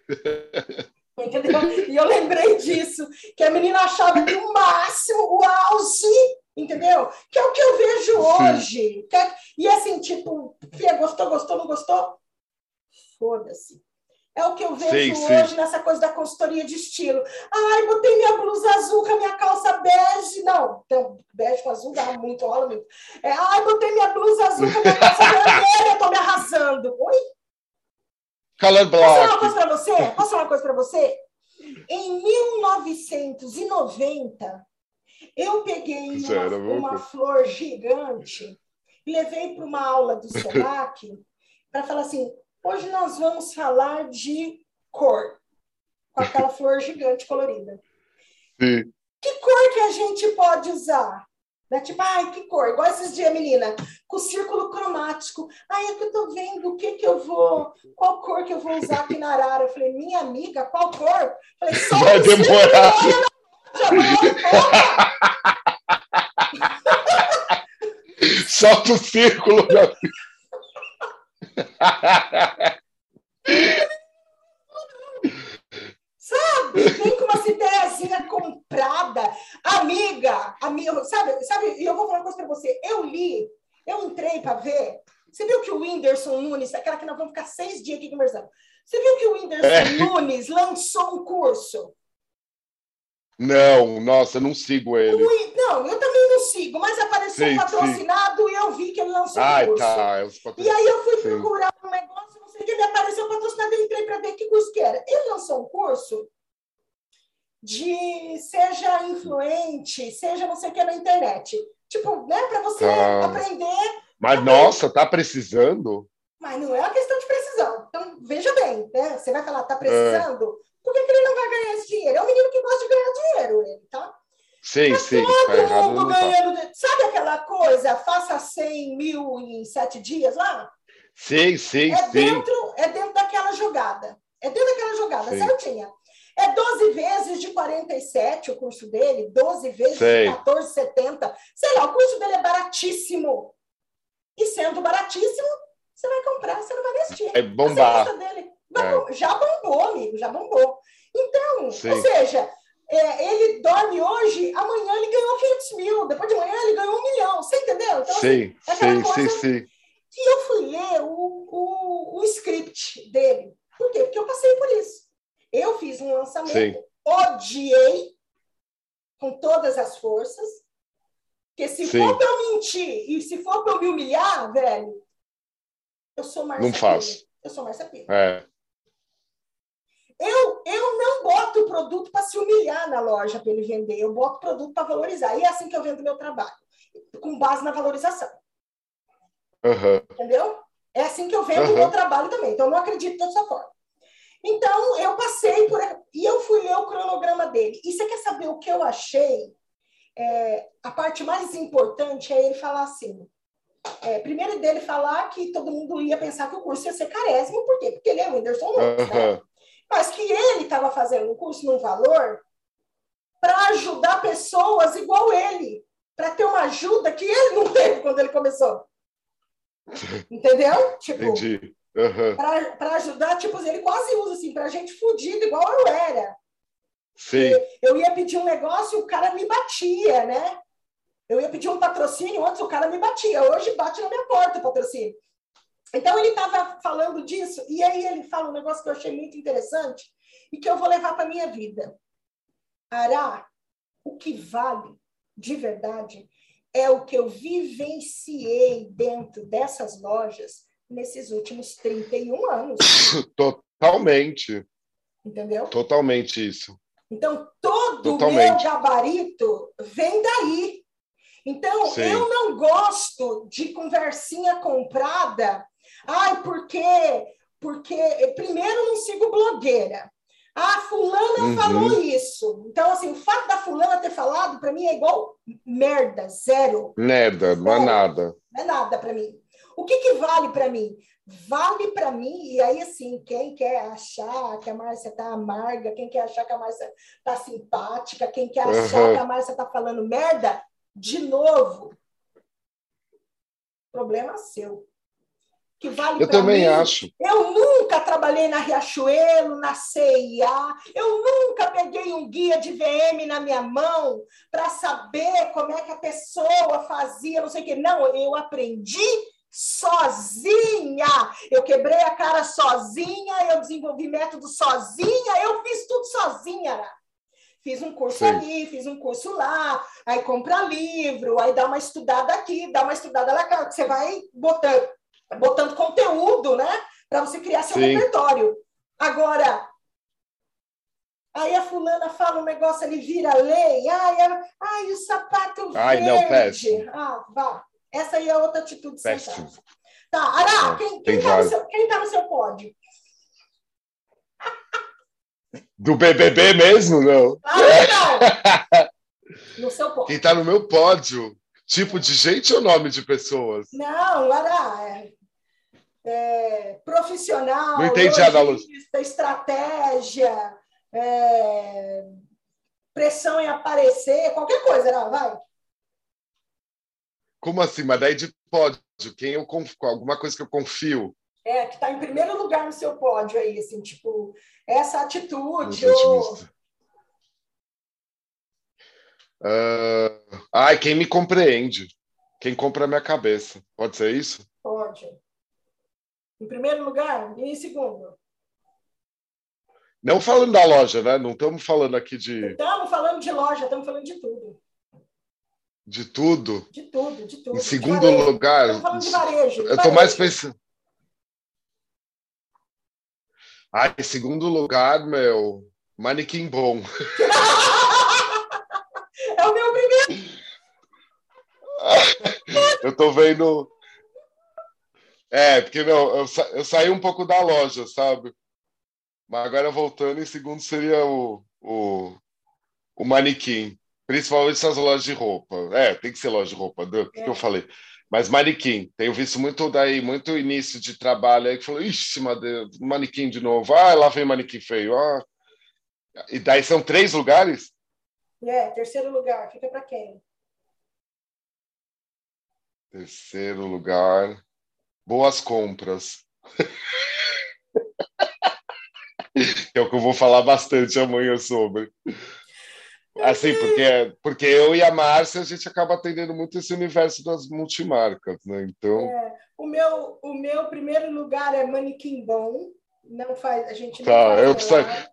Entendeu? E eu lembrei disso, que a menina achava que o máximo, o auge entendeu? Que é o que eu vejo hoje. É, e assim, tipo, Fia, gostou, gostou, não gostou? Foda-se. É o que eu vejo sim, hoje sim. nessa coisa da consultoria de estilo. Ai, botei minha blusa azul com a minha calça bege. Não, então, bege com azul dá muito, muito. É, ai, botei minha blusa azul com a minha calça vermelha, tô me arrasando. Oi? Color block. Posso falar uma coisa para você? Posso falar uma coisa para você? Em 1990, eu peguei uma, uma flor gigante, levei para uma aula do SENAC para falar assim: hoje nós vamos falar de cor, com aquela flor gigante colorida. Sim. Que cor que a gente pode usar? Né? Tipo, ai, que cor? Igual esses dias, menina, com círculo cromático. Ai, é que eu tô vendo o que que eu vou, qual cor que eu vou usar aqui na arara. Eu falei, minha amiga, qual cor? Eu falei, só Vai demorar. Solta o círculo, meu Sabe? Vem com uma ideiazinha comprada. Amiga, amiga, sabe? Sabe? E eu vou falar uma coisa para você. Eu li, eu entrei para ver. Você viu que o Whindersson Nunes, aquela que nós vamos ficar seis dias aqui conversando. Você viu que o Whindersson é. Nunes lançou um curso não, nossa, não sigo ele. não, eu também não sigo, mas apareceu sim, patrocinado sim. e eu vi que ele lançou Ai, curso. Tá, e aí eu fui sim. procurar um negócio, não sei o que, me apareceu patrocinado e entrei para ver que curso que era. Ele lançou um curso de seja influente, seja não sei o que na internet. Tipo, né, para você tá. aprender. Mas, nossa, tá precisando? Mas não é uma questão de precisão. Então, veja bem, né? Você vai falar, tá precisando? É. Por que, que, ele não vai ganhar esse dinheiro? É um menino que gosta de ganhar dinheiro, ele, tá? Sim, Mas sim. Todo mundo tá ganhando. Tá. Sabe aquela coisa? Faça 100 mil em sete dias lá? Sim, sim, é sim. Dentro, é dentro daquela jogada. É dentro daquela jogada, sim. certinha. É 12 vezes de 47 o curso dele, 12 vezes sei. de 14,70. Sei lá, o curso dele é baratíssimo. E sendo baratíssimo, você vai comprar, você não vai investir. É bombar. Dele é. Já bombou, amigo, já bombou. Então, sim. ou seja, é, ele dorme hoje, amanhã ele ganhou 500 mil, depois de manhã ele ganhou um milhão. Você entendeu? Então, sim, assim, sim, sim, sim. E eu fui ler o, o, o script dele. Por quê? Porque eu passei por isso. Eu fiz um lançamento, sim. odiei com todas as forças, porque se sim. for para eu mentir e se for para eu me humilhar, velho, eu sou Marcia Não faço. Eu sou Marcia Pires. É. Eu, eu não boto o produto para se humilhar na loja para ele vender, eu boto o produto para valorizar. E é assim que eu vendo meu trabalho, com base na valorização. Uhum. Entendeu? É assim que eu vendo o uhum. meu trabalho também. Então, eu não acredito dessa forma. Então, eu passei por. E eu fui ler o cronograma dele. E você quer saber o que eu achei? É, a parte mais importante é ele falar assim. É, primeiro dele falar que todo mundo ia pensar que o curso ia ser carésimo, por quê? Porque ele é o Whindersson Nunes, uhum. né? Mas que ele estava fazendo um curso num valor para ajudar pessoas igual ele, para ter uma ajuda que ele não teve quando ele começou. Entendeu? Tipo, Entendi. Uhum. Para ajudar, tipo, ele quase usa assim, para gente fodida, igual eu era. Sim. Eu ia pedir um negócio e o cara me batia, né? Eu ia pedir um patrocínio, antes o cara me batia. Hoje bate na minha porta o patrocínio. Então, ele estava falando disso, e aí ele fala um negócio que eu achei muito interessante e que eu vou levar para a minha vida. Ará, o que vale de verdade é o que eu vivenciei dentro dessas lojas nesses últimos 31 anos. Totalmente. Entendeu? Totalmente isso. Então, todo o meu gabarito vem daí. Então, Sim. eu não gosto de conversinha comprada Ai, por quê? Porque, primeiro, não sigo blogueira. Ah, fulana uhum. falou isso. Então, assim, o fato da fulana ter falado, para mim, é igual merda, zero. Merda, não é nada. Não é nada para mim. O que, que vale para mim? Vale para mim, e aí, assim, quem quer achar que a Márcia tá amarga, quem quer achar que a Márcia tá simpática, quem quer achar uhum. que a Márcia tá falando merda, de novo, problema seu que vale Eu também mim. acho. Eu nunca trabalhei na Riachuelo, na CIA, eu nunca peguei um guia de VM na minha mão para saber como é que a pessoa fazia, não sei o quê. Não, eu aprendi sozinha. Eu quebrei a cara sozinha, eu desenvolvi método sozinha, eu fiz tudo sozinha. Fiz um curso Sim. ali, fiz um curso lá, aí compra livro, aí dá uma estudada aqui, dá uma estudada lá, você vai botando botando conteúdo, né? Para você criar seu Sim. repertório. Agora, aí a fulana fala um negócio, ele vira lei. Ai, ai o sapato ai, verde. Não, péssimo. Ah, vá. Essa aí é outra atitude péssimo. sensata. Tá, Ará, quem, quem, tá no seu, quem tá no seu pódio? Do BBB mesmo, não? Ah, não! no seu pódio. Quem tá no meu pódio? Tipo de gente ou nome de pessoas? Não, Ará, é, é, profissional, Não entendi logista, estratégia, é, pressão em aparecer, qualquer coisa, não, vai. Como assim? Mas daí de pódio, quem eu confio, alguma coisa que eu confio. É, que está em primeiro lugar no seu pódio aí, assim, tipo, essa atitude. Ou... Uh, ai, quem me compreende. Quem compra a minha cabeça. Pode ser isso? Pode. Em primeiro lugar e em segundo? Não falando da loja, né? Não estamos falando aqui de. Estamos falando de loja, estamos falando de tudo. De tudo? De tudo, de tudo. Em segundo lugar. Estamos falando de varejo. De eu estou mais pensando. Ah, em segundo lugar, meu, manequim bom. é o meu primeiro. Eu tô vendo é, porque não, eu, sa eu saí um pouco da loja, sabe? Mas agora voltando, em segundo seria o, o, o manequim. Principalmente essas lojas de roupa. É, tem que ser loja de roupa, o que, é. que eu falei? Mas manequim, tenho visto muito daí, muito início de trabalho aí que falou, ixi, manequim de novo, ah, lá vem manequim feio, ah. E daí são três lugares? É, terceiro lugar, fica para quem? Terceiro lugar, boas compras. é o que eu vou falar bastante amanhã sobre. Assim, porque, porque eu e a Márcia, a gente acaba atendendo muito esse universo das multimarcas, né? Então... É, o, meu, o meu primeiro lugar é Manequim Bom, não faz, a gente não tá,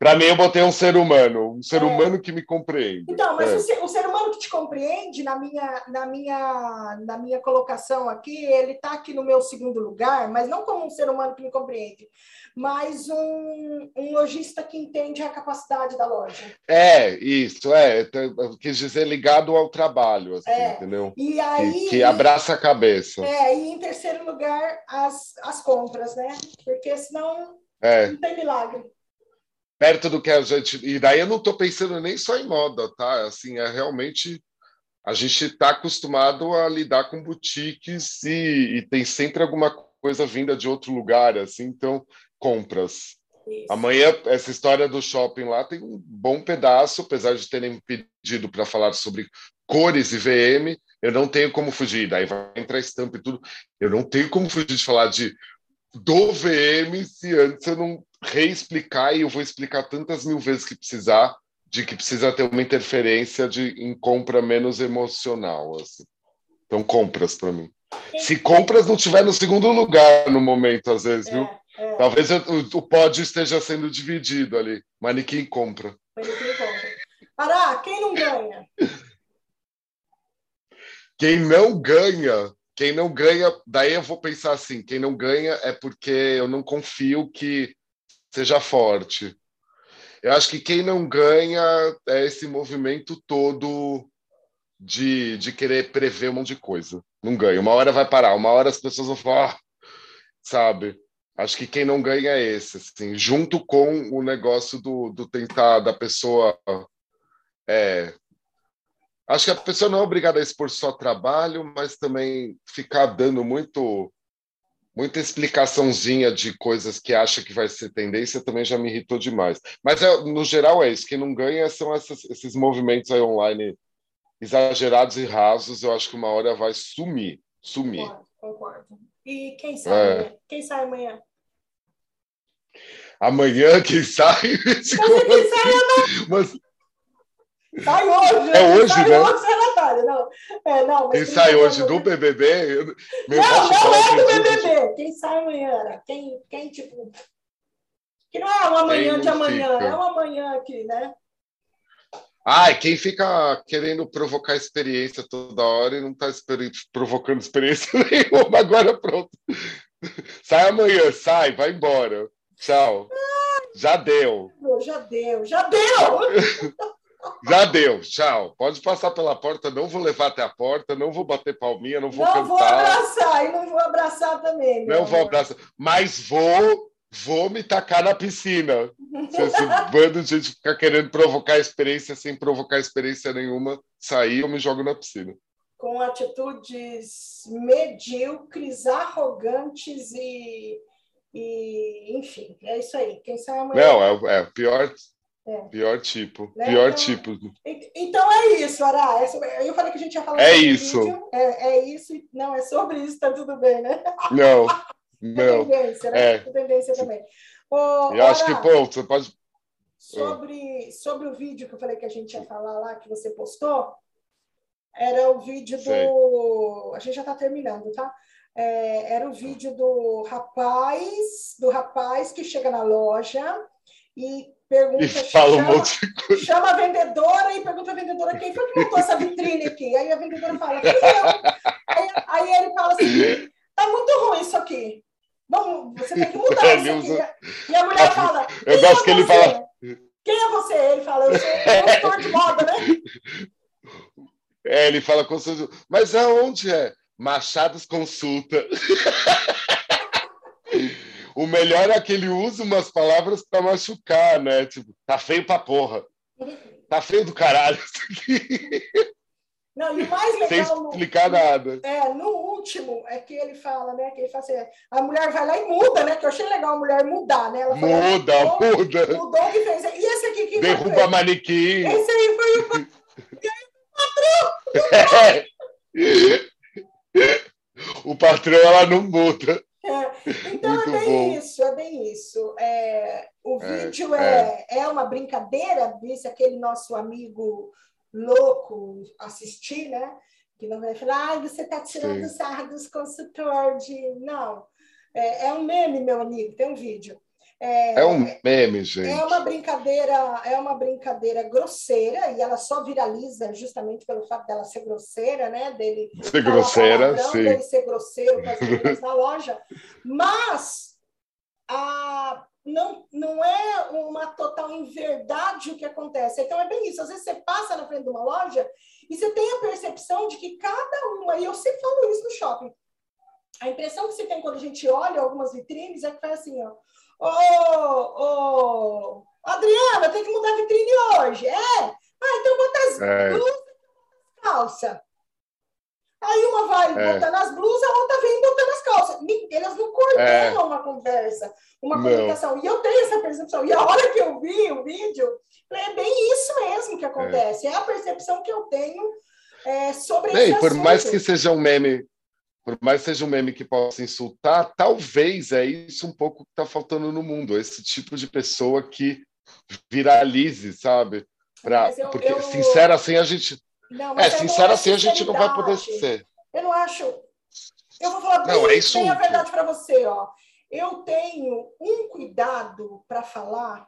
faz mim, eu botei um ser humano, um ser é. humano que me compreende. Então, mas é. o, ser, o, ser, humano que te compreende, na minha, na minha, na minha colocação aqui, ele está aqui no meu segundo lugar, mas não como um ser humano que me compreende, mas um, um lojista que entende a capacidade da loja. É, isso, é. Quis dizer ligado ao trabalho, assim, é. entendeu? E aí, que, que, abraça a cabeça. É, e em terceiro lugar, as, as compras, né? Porque senão é. Não tem milagre. Perto do que a gente. E daí eu não estou pensando nem só em moda, tá? Assim, é realmente. A gente está acostumado a lidar com boutiques e, e, tem sempre alguma coisa vinda de outro lugar, assim, então, compras. Isso. Amanhã, essa história do shopping lá tem um bom pedaço, apesar de terem pedido para falar sobre cores e VM, eu não tenho como fugir. Daí vai entrar estampa e tudo. Eu não tenho como fugir de falar de do VM se antes eu não reexplicar, e eu vou explicar tantas mil vezes que precisar, de que precisa ter uma interferência de, em compra menos emocional. Assim. Então, compras para mim. Se compras não estiver no segundo lugar no momento, às vezes, é, viu? É. Talvez o, o pódio esteja sendo dividido ali. Manequim compra. Manequim compra. Pará, quem não ganha? Quem não ganha quem não ganha, daí eu vou pensar assim: quem não ganha é porque eu não confio que seja forte. Eu acho que quem não ganha é esse movimento todo de, de querer prever um monte de coisa. Não ganha. Uma hora vai parar, uma hora as pessoas vão falar, ah", sabe? Acho que quem não ganha é esse, assim, junto com o negócio do, do tentar da pessoa é, Acho que a pessoa não é obrigada a expor só trabalho, mas também ficar dando muito muita explicaçãozinha de coisas que acha que vai ser tendência também já me irritou demais. Mas é, no geral é isso. Quem não ganha são essas, esses movimentos aí online exagerados e rasos. Eu acho que uma hora vai sumir, sumir. Concordo. concordo. E quem sai? É. Quem sai amanhã? Amanhã quem sai? Mas amanhã? Mas Sai hoje, é hoje, sai né? hoje, é Natália. Não, é, não, Quem sai hoje do BBB? Não, não é do BBB. Quem sai amanhã? Quem, quem tipo... Que não é um amanhã de amanhã, fica. é um amanhã aqui, né? Ai, quem fica querendo provocar experiência toda hora e não está provocando experiência nenhuma, agora pronto. Sai amanhã, sai, vai embora. Tchau. Já deu. Já deu, já deu! Já deu, tchau. Pode passar pela porta, não vou levar até a porta, não vou bater palminha, não vou não cantar. Não vou abraçar e não vou abraçar também. Não vou abraçar, mas vou, vou me tacar na piscina. Se esse bando de gente ficar querendo provocar experiência sem provocar experiência nenhuma, sair eu me jogo na piscina. Com atitudes medíocres, arrogantes e, e enfim, é isso aí. Quem sai amanhã. Não, é, é pior é. Pior tipo, né? pior então, tipo. Então é isso, Ará. É eu falei que a gente ia falar é isso. É, é, isso. Não, é sobre isso, tá tudo bem, né? Não, não. tendência, né? É. tendência também. Ô, eu acho que, pô, você pode... Sobre, sobre o vídeo que eu falei que a gente ia falar lá, que você postou, era o vídeo Sei. do... A gente já está terminando, tá? É, era o vídeo do rapaz, do rapaz que chega na loja e pergunta, e fala chama, um monte de coisa. chama a vendedora e pergunta à vendedora quem foi que montou essa vitrine aqui. Aí a vendedora fala, eu. Aí, aí ele fala assim, tá muito ruim isso aqui. Vamos, você tem que mudar isso aqui. E a mulher fala, eu gosto é que ele fala. Quem é você? Ele fala, eu sou consultor de moda, né? É, ele fala com mas aonde é? Machados Consulta. O melhor é que ele usa umas palavras para machucar, né? Tipo, tá feio pra porra. Tá feio do caralho isso aqui. Não, e o mais legal. Sem explicar no, nada. É, no último, é que ele fala, né? Que ele fala assim, a mulher vai lá e muda, né? Que eu achei legal a mulher mudar, né? Ela muda, mudou, muda. Mudou que fez. E esse aqui que Derruba manequim. Esse aí foi o. e aí, o patrão! o patrão, ela não muda. É. Então Muito é bem bom. isso, é bem isso. É, o é, vídeo é, é. é uma brincadeira, disse aquele nosso amigo louco assistir, né? Que não vai falar, ah, você está tirando Sim. sarro dos consultores de. Não. É, é, um meme, meu amigo, tem um vídeo. É, é, um meme, gente. É uma brincadeira, é uma brincadeira grosseira e ela só viraliza justamente pelo fato dela ser grosseira, né? Dele ser grosseira, palavrão, sim. Dele ser grosseiro com as meninas na loja. Mas a não, não é uma total inverdade o que acontece. Então, é bem isso. Às vezes você passa na frente de uma loja e você tem a percepção de que cada uma, e eu sempre falo isso no shopping, a impressão que você tem quando a gente olha algumas vitrines é que faz assim, ó. Ô, ô, Adriana, tem que mudar a vitrine hoje. É? Ah, então bota as é. blusas e calça. Aí uma vai é. botando as blusas, a outra vem botando as calças. Elas não coordenam é. uma conversa, uma não. comunicação. E eu tenho essa percepção. E a hora que eu vi o vídeo, é bem isso mesmo que acontece. É, é a percepção que eu tenho é, sobre Bem, por mais que seja um meme, por mais que seja um meme que possa insultar, talvez é isso um pouco que está faltando no mundo. Esse tipo de pessoa que viralize, sabe? Pra, eu, porque, eu... sincero assim, a gente não, é, sincero assim, a gente não vai poder ser. Eu não acho. Eu vou falar não, bem, é bem a verdade para você, ó. Eu tenho um cuidado para falar.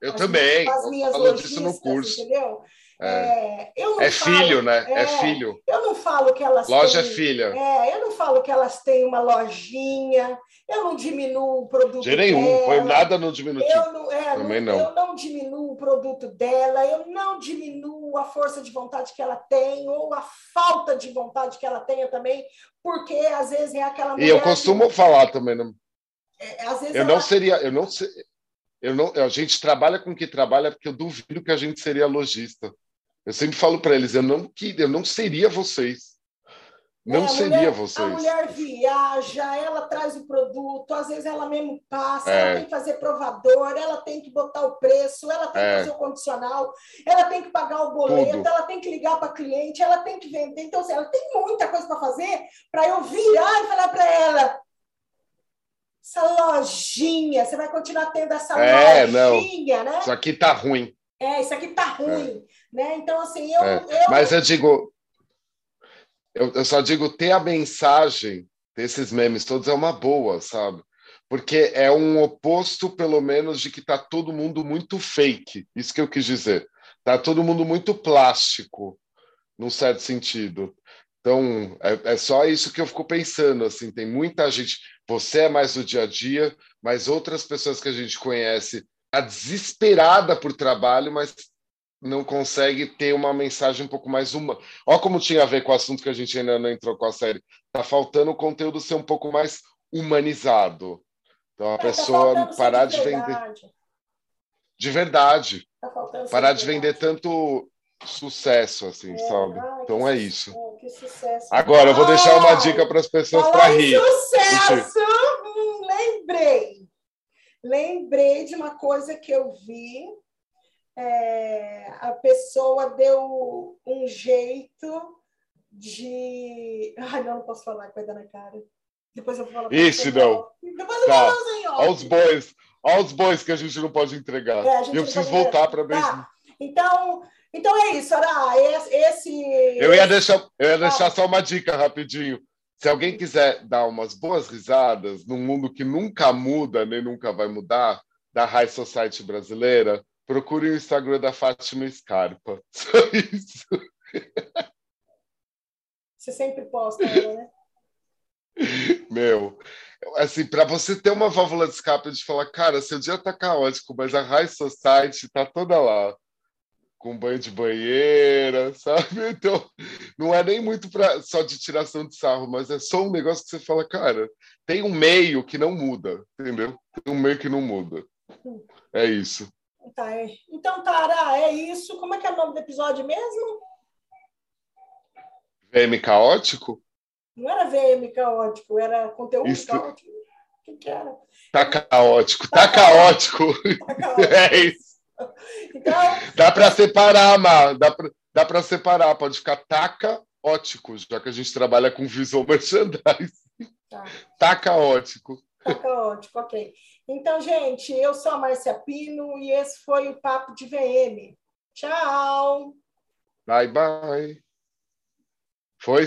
Eu também. As minhas lojistas, no curso. entendeu? É, é, é falo, filho, né? É, é, filho. Eu não falo que elas Loja têm, é filha. É, eu não falo que elas têm uma lojinha, eu não diminuo o produto De nenhum, dela. foi nada no diminutivo. Eu não, é, Também não, não. Eu não diminuo o produto dela, eu não diminuo a força de vontade que ela tem, ou a falta de vontade que ela tenha também, porque às vezes é aquela E eu costumo que... falar também, não... É, às vezes eu ela... não seria, eu não sei. Eu não, a gente trabalha com o que trabalha porque eu duvido que a gente seria lojista. Eu sempre falo para eles, eu não que eu não seria vocês. Não é, seria mulher, vocês. A mulher viaja, ela traz o produto, às vezes ela mesmo passa, é. ela tem que fazer provador, ela tem que botar o preço, ela tem é. que fazer o condicional, ela tem que pagar o boleto, Tudo. ela tem que ligar para cliente, ela tem que vender. Então, assim, ela tem muita coisa para fazer para eu virar e falar para ela: essa lojinha, você vai continuar tendo essa é, lojinha, não. né? Isso aqui tá ruim. É, isso aqui tá ruim. É. Né? Então, assim, eu, é. eu... Mas eu digo, eu, eu só digo, ter a mensagem desses memes todos é uma boa, sabe? Porque é um oposto, pelo menos, de que tá todo mundo muito fake. Isso que eu quis dizer. Tá todo mundo muito plástico, num certo sentido. Então, é, é, só isso que eu fico pensando, assim, tem muita gente, você é mais do dia a dia, mas outras pessoas que a gente conhece tá desesperada por trabalho, mas não consegue ter uma mensagem um pouco mais humana. Olha como tinha a ver com o assunto que a gente ainda não entrou com a série. Tá faltando o conteúdo ser um pouco mais humanizado. Então a tá pessoa parar de, de vender de verdade. Tá parar de vender tanto sucesso assim, é, sabe? Ai, então é isso. Sucesso, Agora eu vou deixar uma dica para as pessoas para rir. Sucesso! Hum, lembrei. Lembrei de uma coisa que eu vi é, a pessoa deu um jeito de. Ai, não, não posso falar, vai dar na cara. Depois eu vou falar. Isso, não. Depois eu tá. falo Olha os bois. Olha os bois que a gente não pode entregar. É, eu preciso voltar para ver. Tá. Então, então é isso, Ara. Esse. Eu ia deixar, eu ia deixar só uma dica rapidinho. Se alguém quiser dar umas boas risadas num mundo que nunca muda, nem nunca vai mudar, da High Society brasileira, Procure o Instagram da Fátima Scarpa. Só isso. Você sempre posta ela, né? Meu, assim, para você ter uma válvula de escape de falar, cara, seu dia tá caótico, mas a High Society tá toda lá, com banho de banheira, sabe? Então, não é nem muito pra, só de tiração de sarro, mas é só um negócio que você fala, cara, tem um meio que não muda, entendeu? Tem um meio que não muda. É isso. Tá. Então, Tara, é isso. Como é que é o nome do episódio mesmo? VM caótico? Não era VM caótico, era conteúdo isso. caótico. O que, que, era? Tá caótico, tá, tá caótico. Tá caótico. É isso. Então, dá para separar, Mar. Dá para dá separar. Pode ficar taca ótico, já que a gente trabalha com visual merchandising. Tá, tá caótico. Tá caótico, ok. Então, gente, eu sou a Márcia Pino e esse foi o Papo de VM. Tchau! Bye, bye. Foi